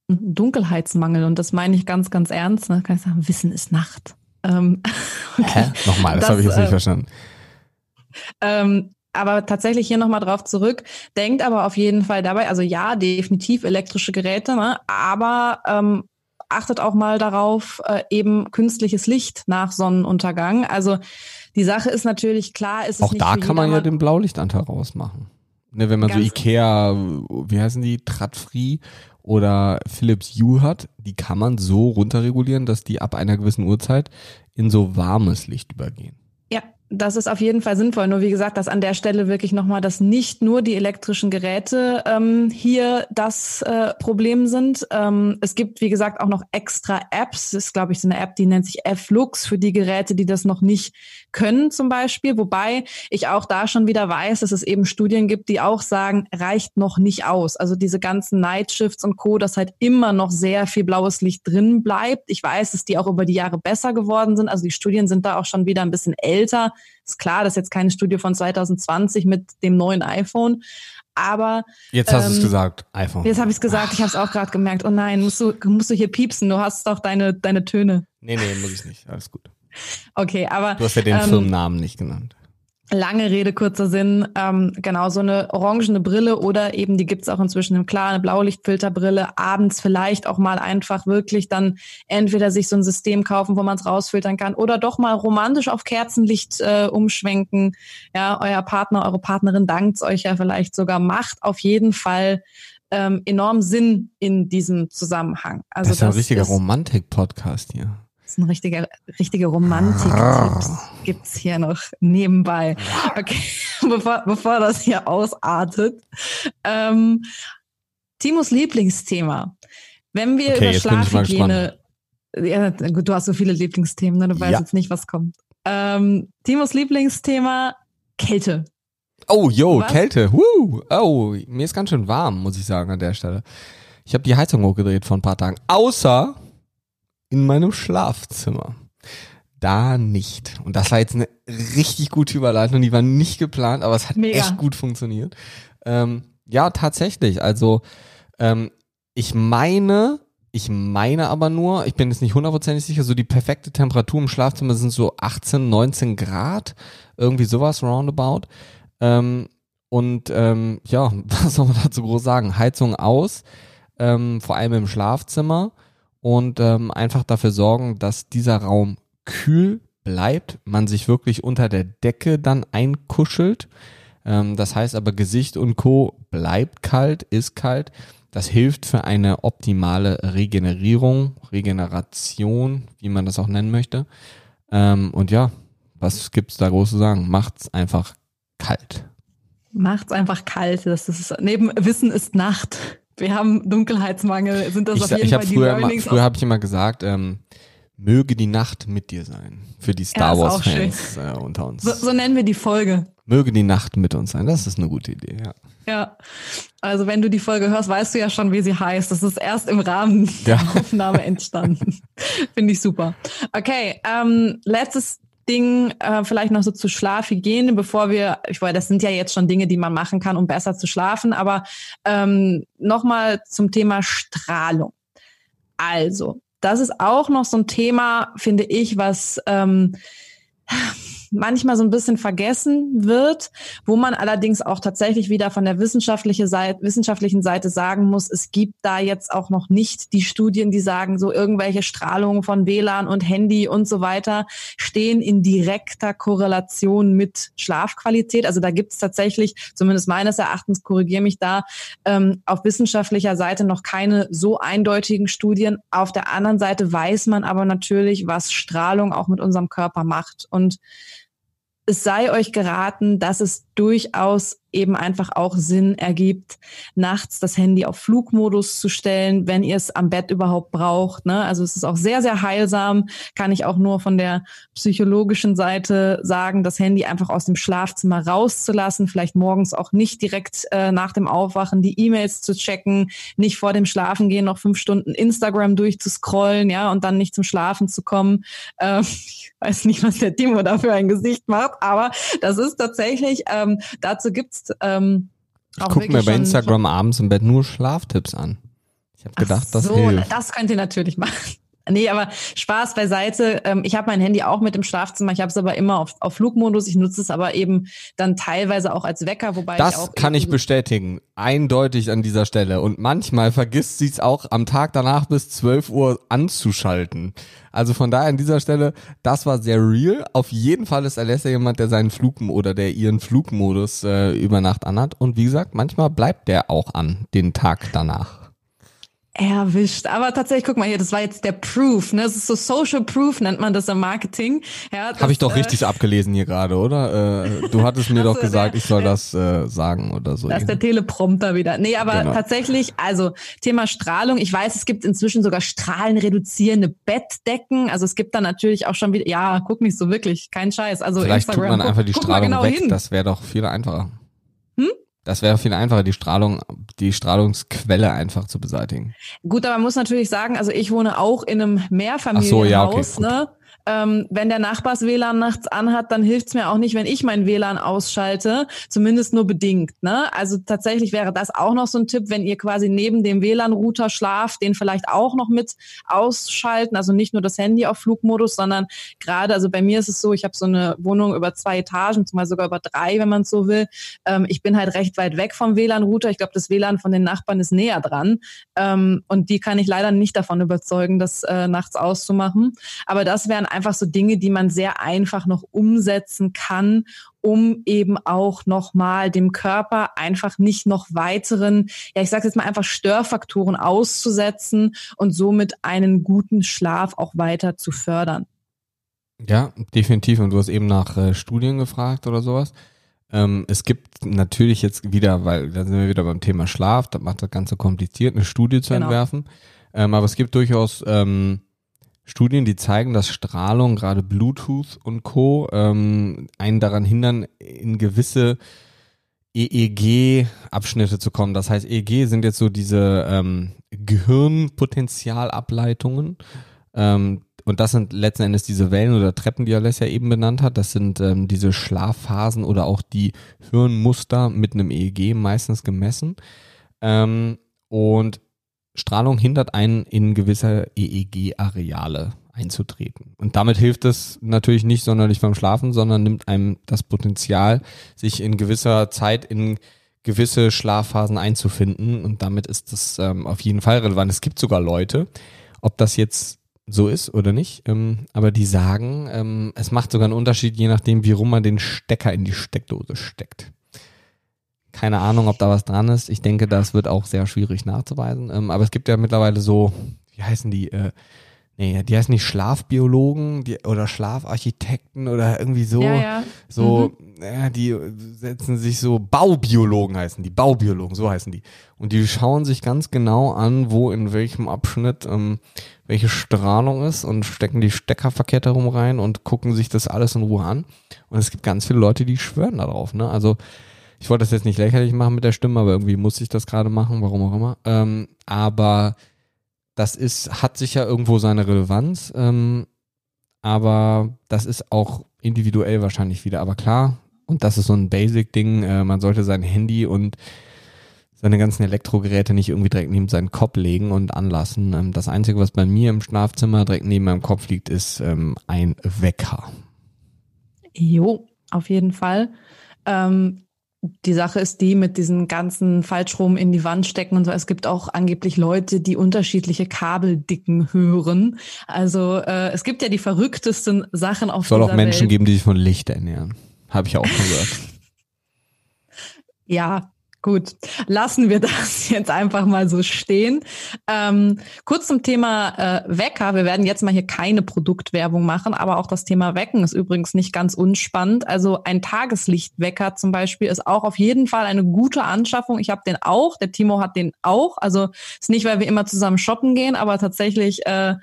Dunkelheitsmangel und das meine ich ganz, ganz ernst. Ne? Kann ich sagen, Wissen ist Nacht. Ähm, okay.
Hä? Nochmal, das,
Das,
habe ich jetzt nicht
äh,
verstanden.
Ähm, aber tatsächlich hier nochmal drauf zurück. Denkt aber auf jeden Fall dabei, also ja, definitiv elektrische Geräte, ne? aber ähm, achtet auch mal darauf, äh, eben künstliches Licht nach Sonnenuntergang. Also die Sache ist natürlich klar, ist es
Auch da kann man ja den Blaulichtanteil rausmachen. Ne, wenn man so Ikea, wie heißen die, Tradfree oder Philips Hue hat, die kann man so runterregulieren, dass die ab einer gewissen Uhrzeit in so warmes Licht übergehen.
Ja, das ist auf jeden Fall sinnvoll. Nur wie gesagt, dass an der Stelle wirklich nochmal, dass nicht nur die elektrischen Geräte ähm, hier das äh, Problem sind. Ähm, es gibt, wie gesagt, auch noch extra Apps. Das ist, glaube ich, so eine App, die nennt sich F-Lux für die Geräte, die das noch nicht können zum Beispiel. Wobei ich auch da schon wieder weiß, dass es eben Studien gibt, die auch sagen, reicht noch nicht aus. Also diese ganzen Night Shifts und Co., dass halt immer noch sehr viel blaues Licht drin bleibt. Ich weiß, dass die auch über die Jahre besser geworden sind. Also die Studien sind da auch schon wieder ein bisschen älter. Ist klar, das ist jetzt keine Studie von 2020 mit dem neuen iPhone. Aber
Jetzt hast du es
Ähm,
gesagt, iPhone.
jetzt habe ich es gesagt, ich habe es auch gerade gemerkt. Oh nein, musst du, musst du hier piepsen, du hast doch deine, deine Töne.
Nee, nee, muss ich nicht. Alles gut.
Okay, aber
Du hast ja den
Ähm,
Firmennamen nicht genannt.
Lange Rede, kurzer Sinn. Ähm, genau, so eine orangene Brille oder eben, die gibt's auch inzwischen im Klar, eine Blaulichtfilterbrille. Abends vielleicht auch mal einfach wirklich dann entweder sich so ein System kaufen, wo man es rausfiltern kann oder doch mal romantisch auf Kerzenlicht äh, umschwenken. Ja, euer Partner, eure Partnerin dankt's euch ja vielleicht sogar. Macht auf jeden Fall ähm, enorm Sinn in diesem Zusammenhang. Also
das ist ja ein
das
richtiger Romantik-Podcast hier.
Ist ein richtiger, richtige Romantik-Tipps gibt's hier noch nebenbei. Okay, bevor, bevor das hier ausartet. Ähm, Timos Lieblingsthema. Wenn wir
Okay,
über Schlafhygiene, ja, du hast so viele Lieblingsthemen, ne? du weißt
Ja.
jetzt nicht, was kommt. Ähm, Timos Lieblingsthema Kälte.
Oh, yo,
Was?
Kälte. Woo. Oh, mir ist ganz schön warm, muss ich sagen, an der Stelle. Ich habe die Heizung hochgedreht vor ein paar Tagen. Außer in meinem Schlafzimmer. Da nicht. Und das war jetzt eine richtig gute Überleitung, die war nicht geplant, aber es hat
Mega.
echt gut funktioniert. Ähm, ja, tatsächlich. Also ähm, ich meine, ich meine aber nur, ich bin jetzt nicht hundertprozentig sicher, so die perfekte Temperatur im Schlafzimmer sind so 18, 19 Grad, irgendwie sowas roundabout. Ähm, und ähm, ja, was soll man dazu groß sagen? Heizung aus, ähm, vor allem im Schlafzimmer und ähm, einfach dafür sorgen, dass dieser Raum kühl bleibt, man sich wirklich unter der Decke dann einkuschelt. Ähm, das heißt aber Gesicht und Co. bleibt kalt, ist kalt. Das hilft für eine optimale Regenerierung, Regeneration, wie man das auch nennen möchte. Ähm, und ja, was gibt's da groß zu sagen? Macht's einfach kalt.
Macht's einfach kalt. Das ist, neben Wissen ist Nacht. Wir haben Dunkelheitsmangel. Sind das
Ich,
auf jeden
ich
Fall die
früher, immer,
Learnings?
früher habe ich immer gesagt, ähm, möge die Nacht mit dir sein. Für die Star
Ja,
Wars. Fans äh, unter uns.
so, so nennen wir die Folge.
Möge die Nacht mit uns sein. Das ist eine gute Idee, ja.
Ja. Also wenn du die Folge hörst, weißt du ja schon, wie sie heißt. Das ist erst im Rahmen
Ja.
der Aufnahme entstanden. Finde ich super. Okay, ähm, letztes Ding, äh, vielleicht noch so zu Schlafhygiene, bevor wir, ich weiß, das sind ja jetzt schon Dinge, die man machen kann, um besser zu schlafen, aber ähm, nochmal zum Thema Strahlung. Also, das ist auch noch so ein Thema, finde ich, was ähm, manchmal so ein bisschen vergessen wird, wo man allerdings auch tatsächlich wieder von der wissenschaftliche Seite, wissenschaftlichen Seite sagen muss, es gibt da jetzt auch noch nicht die Studien, die sagen, so irgendwelche Strahlungen von WLAN und Handy und so weiter stehen in direkter Korrelation mit Schlafqualität. Also da gibt es tatsächlich, zumindest meines Erachtens, korrigiere mich da, ähm, auf wissenschaftlicher Seite noch keine so eindeutigen Studien. Auf der anderen Seite weiß man aber natürlich, was Strahlung auch mit unserem Körper macht. Und es sei euch geraten, dass es durchaus eben einfach auch Sinn ergibt, nachts das Handy auf Flugmodus zu stellen, wenn ihr es am Bett überhaupt braucht. Ne? Also es ist auch sehr, sehr heilsam, kann ich auch nur von der psychologischen Seite sagen, das Handy einfach aus dem Schlafzimmer rauszulassen, vielleicht morgens auch nicht direkt äh, nach dem Aufwachen die E-Mails zu checken, nicht vor dem Schlafengehen noch fünf Stunden Instagram durchzuscrollen, ja, und dann nicht zum Schlafen zu kommen. Ähm, ich weiß nicht, was der Timo da für ein Gesicht macht, aber das ist tatsächlich, ähm, dazu gibt's ähm,
Ich gucke mir bei Instagram abends im Bett nur Schlaftipps an. Ich habe gedacht,
Ach
das
so,
hilft.
das könnt ihr natürlich machen. Nee, aber Spaß beiseite. Ähm, Ich habe mein Handy auch mit im Schlafzimmer. Ich habe es aber immer auf, auf Flugmodus. Ich nutze es aber eben dann teilweise auch als Wecker, wobei ich
Das
auch
kann ich bestätigen. Eindeutig an dieser Stelle. Und manchmal vergisst sie es auch am Tag danach bis 12 Uhr anzuschalten. Also von daher an dieser Stelle, das war sehr real. Auf jeden Fall ist Alessia jemand, der seinen Flug oder der ihren Flugmodus äh, über Nacht anhat. Und wie gesagt, manchmal bleibt der auch an, den Tag danach.
Erwischt. Aber tatsächlich, guck mal hier, das war jetzt der Proof. Ne? Das ist so Social Proof, nennt man das im Marketing. Ja,
Habe ich doch
äh,
richtig abgelesen hier gerade, oder? Äh, du hattest mir doch gesagt,
der-
ich soll das äh, sagen oder so.
Das ist der Teleprompter wieder. Nee, aber
Genau.
tatsächlich, also Thema Strahlung. Ich weiß, es gibt inzwischen sogar strahlenreduzierende Bettdecken. Also es gibt da natürlich auch schon wieder, ja, guck nicht so wirklich, kein Scheiß. Also
Vielleicht tut
Instagram,
man einfach die Strahlung
genau
weg.
hin.
Das wäre doch viel einfacher.
Hm?
Das wäre viel einfacher, die Strahlung, die Strahlungsquelle einfach zu beseitigen.
Gut, aber man muss natürlich sagen, also ich wohne auch in einem
Ach so,
Mehrfamilienhaus,
ja, okay,
ne? Ähm, wenn der Nachbars WLAN nachts anhat, dann hilft's mir auch nicht, wenn ich mein WLAN ausschalte, zumindest nur bedingt. Ne? Also tatsächlich wäre das auch noch so ein Tipp, wenn ihr quasi neben dem WLAN-Router schlaft, den vielleicht auch noch mit ausschalten, also nicht nur das Handy auf Flugmodus, sondern gerade, also bei mir ist es so, ich habe so eine Wohnung über zwei Etagen, zumal sogar über drei, wenn man so will. Ähm, ich bin halt recht weit weg vom WLAN-Router. Ich glaube, das WLAN von den Nachbarn ist näher dran. Ähm, und die kann ich leider nicht davon überzeugen, das äh, nachts auszumachen. Aber das wären einfach so Dinge, die man sehr einfach noch umsetzen kann, um eben auch nochmal dem Körper einfach nicht noch weiteren, ja, ich sage jetzt mal einfach Störfaktoren auszusetzen und somit einen guten Schlaf auch weiter zu fördern.
Ja, definitiv. Und du hast eben nach äh, Studien gefragt oder sowas. Ähm, es gibt natürlich jetzt wieder, weil da sind wir wieder beim Thema Schlaf, das macht das Ganze kompliziert, eine Studie zu
Genau.
entwerfen. Ähm, aber es gibt durchaus ähm, Studien, die zeigen, dass Strahlung, gerade Bluetooth und Co., ähm, einen daran hindern, in gewisse EEG-Abschnitte zu kommen. Das heißt, EEG sind jetzt so diese ähm, Gehirnpotenzialableitungen. Ähm, und das sind letzten Endes diese Wellen oder Treppen, die Alessia eben benannt hat. Das sind ähm, diese Schlafphasen oder auch die Hirnmuster mit einem EEG meistens gemessen. Ähm, und Strahlung hindert einen in gewisse EEG-Areale einzutreten. Und damit hilft es natürlich nicht sonderlich beim Schlafen, sondern nimmt einem das Potenzial, sich in gewisser Zeit in gewisse Schlafphasen einzufinden. Und damit ist das ähm, auf jeden Fall relevant. Es gibt sogar Leute, ob das jetzt so ist oder nicht, ähm, aber die sagen, ähm, es macht sogar einen Unterschied, je nachdem, wie rum man den Stecker in die Steckdose steckt. Keine Ahnung, ob da was dran ist. Ich denke, das wird auch sehr schwierig nachzuweisen. Ähm, aber es gibt ja mittlerweile so, wie heißen die, äh, nee, die heißen nicht Schlafbiologen die, oder Schlafarchitekten oder irgendwie so.
Ja, ja.
So, ja, die setzen sich so, Baubiologen heißen die, Baubiologen, so heißen die. Und die schauen sich ganz genau an, wo in welchem Abschnitt ähm, welche Strahlung ist und stecken die Steckerverkette rum rein und gucken sich das alles in Ruhe an. Und es gibt ganz viele Leute, die schwören darauf, ne? Also, ich wollte das jetzt nicht lächerlich machen mit der Stimme, aber irgendwie muss ich das gerade machen, warum auch immer. Ähm, aber das ist, hat sicher irgendwo seine Relevanz, ähm, aber das ist auch individuell wahrscheinlich wieder. Aber klar, und das ist so ein Basic-Ding, äh, man sollte sein Handy und seine ganzen Elektrogeräte nicht irgendwie direkt neben seinen Kopf legen und anlassen. Ähm, das Einzige, was bei mir im Schlafzimmer direkt neben meinem Kopf liegt, ist ähm, ein Wecker.
Jo, auf jeden Fall. Ähm, die Sache ist die mit diesen ganzen Falschrum in die Wand stecken und so. Es gibt auch angeblich Leute, die unterschiedliche Kabeldicken hören. Also äh, es gibt ja die verrücktesten Sachen auf
Soll auch Menschen
Welt.
geben, die sich von Licht ernähren. Habe ich auch schon gehört.
Ja, gut. Lassen wir das jetzt einfach mal so stehen. Ähm, kurz zum Thema äh, Wecker. Wir werden jetzt mal hier keine Produktwerbung machen, aber auch das Thema Wecken ist übrigens nicht ganz unspannend. Also ein Tageslichtwecker zum Beispiel ist auch auf jeden Fall eine gute Anschaffung. Ich habe den auch, der Timo hat den auch. Also ist nicht, weil wir immer zusammen shoppen gehen, aber tatsächlich äh,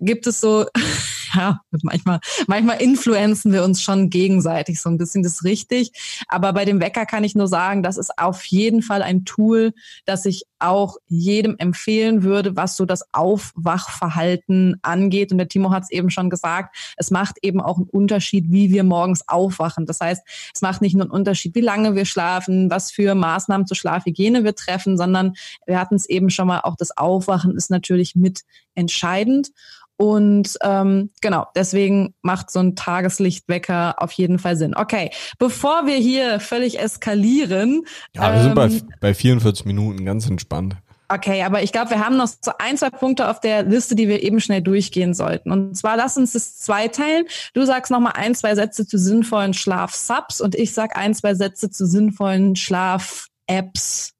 gibt es so, ja, manchmal, manchmal influenzen wir uns schon gegenseitig so ein bisschen, das ist richtig. Aber bei dem Wecker kann ich nur sagen, das ist auf jeden Fall ein Tool, das ich auch jedem empfehlen würde, was so das Aufwachverhalten angeht. Und der Timo hat es eben schon gesagt, es macht eben auch einen Unterschied, wie wir morgens aufwachen. Das heißt, es macht nicht nur einen Unterschied, wie lange wir schlafen, was für Maßnahmen zur Schlafhygiene wir treffen, sondern wir hatten es eben schon mal, auch das Aufwachen ist natürlich mit entscheidend. Und ähm, genau, deswegen macht so ein Tageslichtwecker auf jeden Fall Sinn. Okay, bevor wir hier völlig eskalieren.
Ja, wir sind bei,
ähm,
bei 44 Minuten ganz entspannt.
Okay, aber ich glaube, wir haben noch so ein, zwei Punkte auf der Liste, die wir eben schnell durchgehen sollten. Und zwar lass uns das zweiteilen. Du sagst noch mal ein, zwei Sätze zu sinnvollen Schlaf-Subs und ich sag ein, zwei Sätze zu sinnvollen Schlaf-Apps.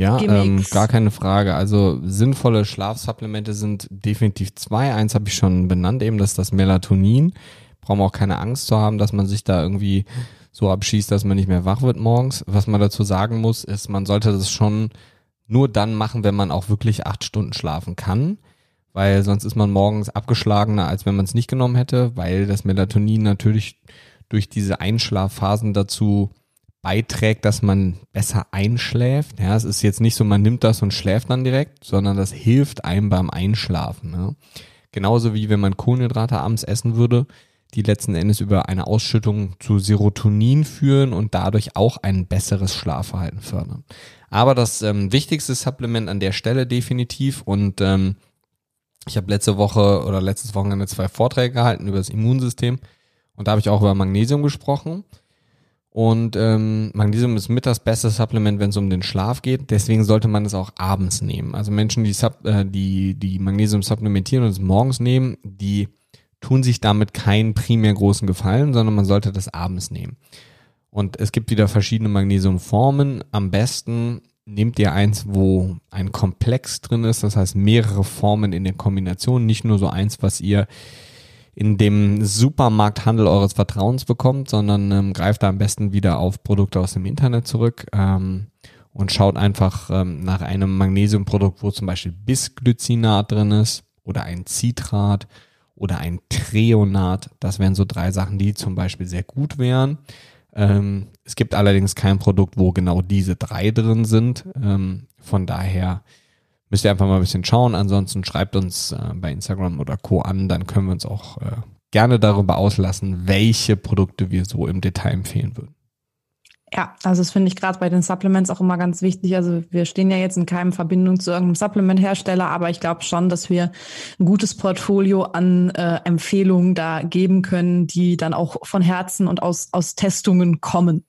Ja, ähm, gar keine Frage. Also sinnvolle Schlafsupplemente sind definitiv zwei. Eins habe ich schon benannt, eben das ist das Melatonin. Brauchen wir auch keine Angst zu haben, dass man sich da irgendwie so abschießt, dass man nicht mehr wach wird morgens. Was man dazu sagen muss, ist, man sollte das schon nur dann machen, wenn man auch wirklich acht Stunden schlafen kann. Weil sonst ist man morgens abgeschlagener, als wenn man es nicht genommen hätte, weil das Melatonin natürlich durch diese Einschlafphasen dazu beiträgt, dass man besser einschläft. Ja, es ist jetzt nicht so, man nimmt das und schläft dann direkt, sondern das hilft einem beim Einschlafen. Ne? Genauso wie wenn man Kohlenhydrate abends essen würde, die letzten Endes über eine Ausschüttung zu Serotonin führen und dadurch auch ein besseres Schlafverhalten fördern. Aber das ähm, wichtigste Supplement an der Stelle definitiv und ähm, ich habe letzte Woche oder letztes Wochenende zwei Vorträge gehalten über das Immunsystem und da habe ich auch über Magnesium gesprochen. Und ähm, Magnesium ist mit das beste Supplement, wenn es um den Schlaf geht. Deswegen sollte man es auch abends nehmen. Also Menschen, die, Sub, äh, die, die Magnesium supplementieren und es morgens nehmen, die tun sich damit keinen primär großen Gefallen, sondern man sollte das abends nehmen. Und es gibt wieder verschiedene Magnesiumformen. Am besten nehmt ihr eins, wo ein Komplex drin ist, das heißt mehrere Formen in der Kombination, nicht nur so eins, was ihr in dem Supermarkthandel eures Vertrauens bekommt, sondern ähm, greift da am besten wieder auf Produkte aus dem Internet zurück ähm, und schaut einfach ähm, nach einem Magnesiumprodukt, wo zum Beispiel Bisglycinat drin ist oder ein Citrat oder ein Treonat. Das wären so drei Sachen, die zum Beispiel sehr gut wären. Ähm, es gibt allerdings kein Produkt, wo genau diese drei drin sind. Ähm, von daher müsst ihr einfach mal ein bisschen schauen. Ansonsten schreibt uns äh, bei Instagram oder Co. an, dann können wir uns auch äh, gerne darüber auslassen, welche Produkte wir so im Detail empfehlen würden.
Ja, also das finde ich gerade bei den Supplements auch immer ganz wichtig. Also wir stehen ja jetzt in keinem Verbindung zu irgendeinem Supplement-Hersteller, aber ich glaube schon, dass wir ein gutes Portfolio an äh, Empfehlungen da geben können, die dann auch von Herzen und aus, aus Testungen kommen.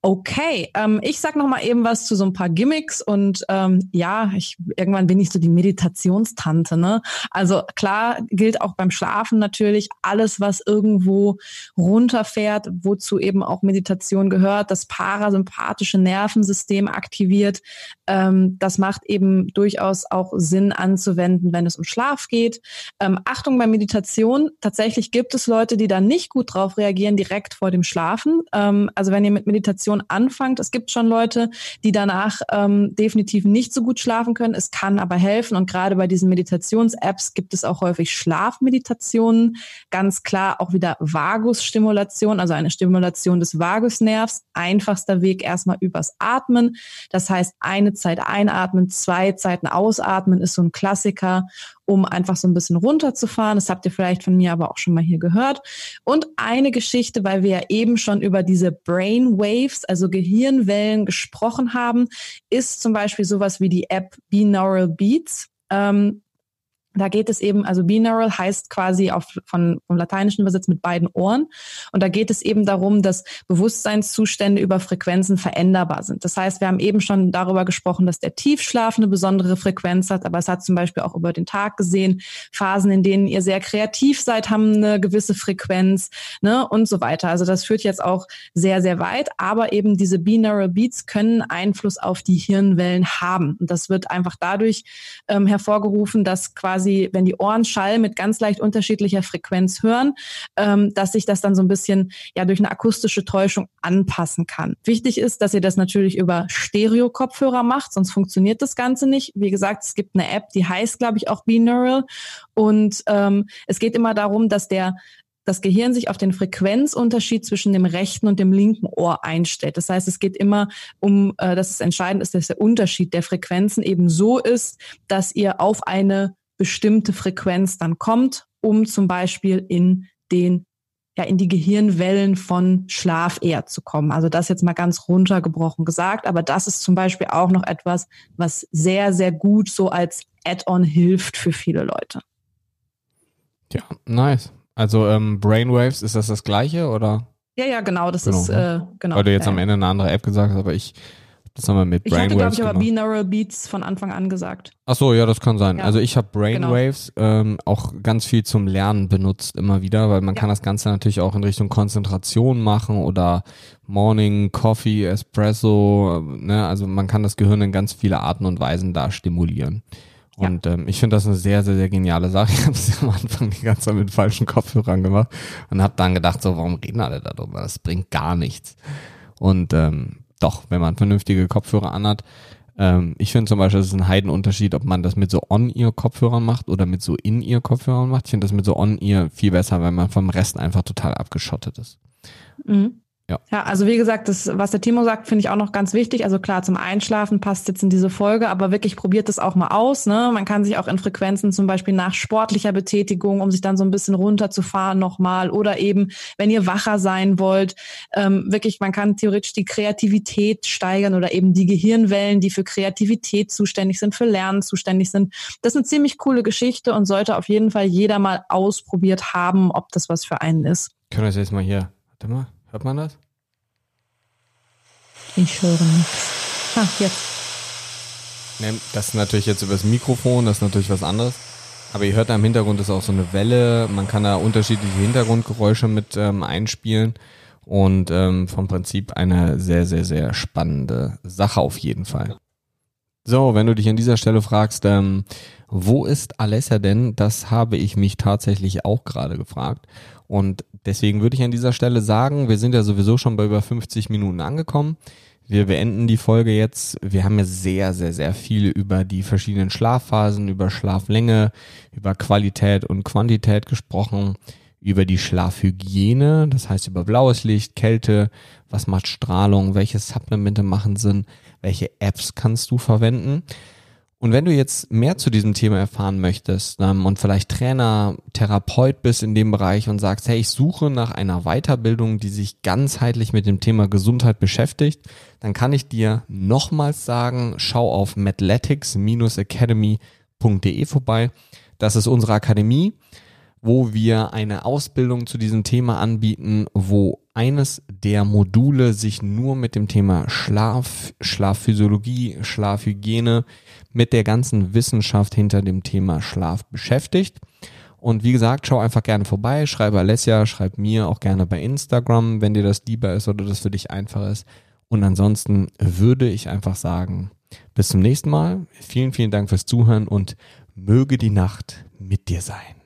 Okay, ähm, ich sag noch mal eben was zu so ein paar Gimmicks und ähm, ja, ich, irgendwann bin ich so die Meditationstante. Ne? Also klar gilt auch beim Schlafen natürlich alles, was irgendwo runterfährt, wozu eben auch Meditation gehört. Das parasympathische Nervensystem aktiviert. Ähm, das macht eben durchaus auch Sinn anzuwenden, wenn es um Schlaf geht. Ähm, Achtung bei Meditation. Tatsächlich gibt es Leute, die da nicht gut drauf reagieren, direkt vor dem Schlafen. Ähm, also wenn ihr mit Meditation anfangt, es gibt schon Leute, die danach ähm, definitiv nicht so gut schlafen können. Es kann aber helfen. Und gerade bei diesen Meditations-Apps gibt es auch häufig Schlafmeditationen. Ganz klar auch wieder Vagusstimulation, also eine Stimulation des Vagusnervs. Ein einfachster Weg erstmal übers Atmen. Das heißt, eine Zeit einatmen, zwei Zeiten ausatmen ist so ein Klassiker, um einfach so ein bisschen runterzufahren. Das habt ihr vielleicht von mir aber auch schon mal hier gehört. Und eine Geschichte, weil wir ja eben schon über diese Brain Waves, also Gehirnwellen gesprochen haben, ist zum Beispiel sowas wie die App Binaural Beats. Ähm, da geht es eben, also binaural heißt quasi auf, von, vom Lateinischen übersetzt mit beiden Ohren. Und da geht es eben darum, dass Bewusstseinszustände über Frequenzen veränderbar sind. Das heißt, wir haben eben schon darüber gesprochen, dass der Tiefschlaf eine besondere Frequenz hat, aber es hat zum Beispiel auch über den Tag gesehen, Phasen, in denen ihr sehr kreativ seid, haben eine gewisse Frequenz, ne, und so weiter. Also das führt jetzt auch sehr, sehr weit, aber eben diese binaural Beats können Einfluss auf die Hirnwellen haben. Und das wird einfach dadurch ähm, hervorgerufen, dass quasi quasi, wenn die Ohren Schall mit ganz leicht unterschiedlicher Frequenz hören, ähm, dass sich das dann so ein bisschen ja durch eine akustische Täuschung anpassen kann. Wichtig ist, dass ihr das natürlich über Stereo-Kopfhörer macht, sonst funktioniert das Ganze nicht. Wie gesagt, es gibt eine App, die heißt, glaube ich, auch Binaural. Und ähm, es geht immer darum, dass der das Gehirn sich auf den Frequenzunterschied zwischen dem rechten und dem linken Ohr einstellt. Das heißt, es geht immer um, äh, dass es entscheidend ist, dass der Unterschied der Frequenzen eben so ist, dass ihr auf eine bestimmte Frequenz dann kommt, um zum Beispiel in den ja, in die Gehirnwellen von Schlaf eher zu kommen. Also das jetzt mal ganz runtergebrochen gesagt, aber das ist zum Beispiel auch noch etwas, was sehr, sehr gut so als Add-on hilft für viele Leute.
Ja, nice. Also ähm, Brainwaves, ist das das gleiche oder?
Ja, ja, genau, das genau, ist äh, genau.
Weil du jetzt am Ende eine andere App gesagt hast, aber ich das haben wir mit Brainwaves. Ich hatte, glaube
ich, aber Binaural Beats von Anfang an gesagt.
Ach so, ja, das kann sein. Ja. Also ich habe Brainwaves genau. ähm, auch ganz viel zum Lernen benutzt immer wieder, weil man ja. kann das Ganze natürlich auch in Richtung Konzentration machen oder Morning Coffee, Espresso. Ne? Also man kann das Gehirn in ganz viele Arten und Weisen da stimulieren. Und ja. ähm, ich finde das eine sehr, sehr, sehr geniale Sache. Ich habe es am Anfang die ganze Zeit mit falschen Kopfhörern gemacht und habe dann gedacht, so, warum reden alle darüber? Das bringt gar nichts. Und ähm, doch, wenn man vernünftige Kopfhörer anhat. Ähm, ich finde zum Beispiel, es ist ein Heidenunterschied, ob man das mit so On-Ear-Kopfhörern macht oder mit so In-Ear-Kopfhörern macht. Ich finde das mit so On-Ear viel besser, weil man vom Rest einfach total abgeschottet ist.
Mhm. Ja. ja, also wie gesagt, das, was der Timo sagt, finde ich auch noch ganz wichtig. Also klar, zum Einschlafen passt jetzt in diese Folge, aber wirklich probiert es auch mal aus. Ne? Man kann sich auch in Frequenzen zum Beispiel nach sportlicher Betätigung, um sich dann so ein bisschen runterzufahren nochmal oder eben, wenn ihr wacher sein wollt, ähm, wirklich, man kann theoretisch die Kreativität steigern oder eben die Gehirnwellen, die für Kreativität zuständig sind, für Lernen zuständig sind. Das ist eine ziemlich coole Geschichte und sollte auf jeden Fall jeder mal ausprobiert haben, ob das was für einen ist.
Können wir das jetzt mal hier, warte mal. Hört man das?
Ich höre nichts. Ah, jetzt.
Ne, das ist natürlich jetzt über das Mikrofon, das ist natürlich was anderes. Aber ihr hört da im Hintergrund ist auch so eine Welle. Man kann da unterschiedliche Hintergrundgeräusche mit ähm, einspielen. Und ähm, vom Prinzip eine sehr, sehr, sehr spannende Sache auf jeden Fall. So, wenn du dich an dieser Stelle fragst, ähm, wo ist Alessia denn? Das habe ich mich tatsächlich auch gerade gefragt. Und deswegen würde ich an dieser Stelle sagen, wir sind ja sowieso schon bei über 50 Minuten angekommen. Wir beenden die Folge jetzt. Wir haben ja sehr, sehr, sehr viel über die verschiedenen Schlafphasen, über Schlaflänge, über Qualität und Quantität gesprochen, über die Schlafhygiene, das heißt über blaues Licht, Kälte, was macht Strahlung, welche Supplemente machen Sinn, welche Apps kannst du verwenden. Und wenn du jetzt mehr zu diesem Thema erfahren möchtest ähm, und vielleicht Trainer, Therapeut bist in dem Bereich und sagst, hey, ich suche nach einer Weiterbildung, die sich ganzheitlich mit dem Thema Gesundheit beschäftigt, dann kann ich dir nochmals sagen, schau auf mathletics-academy.de vorbei. Das ist unsere Akademie, wo wir eine Ausbildung zu diesem Thema anbieten, wo eines der Module sich nur mit dem Thema Schlaf, Schlafphysiologie, Schlafhygiene, mit der ganzen Wissenschaft hinter dem Thema Schlaf beschäftigt. Und wie gesagt, schau einfach gerne vorbei, schreibe Alessia, schreib mir auch gerne bei Instagram, wenn dir das lieber ist oder das für dich einfach ist. Und ansonsten würde ich einfach sagen, bis zum nächsten Mal. Vielen, vielen Dank fürs Zuhören und möge die Nacht mit dir sein.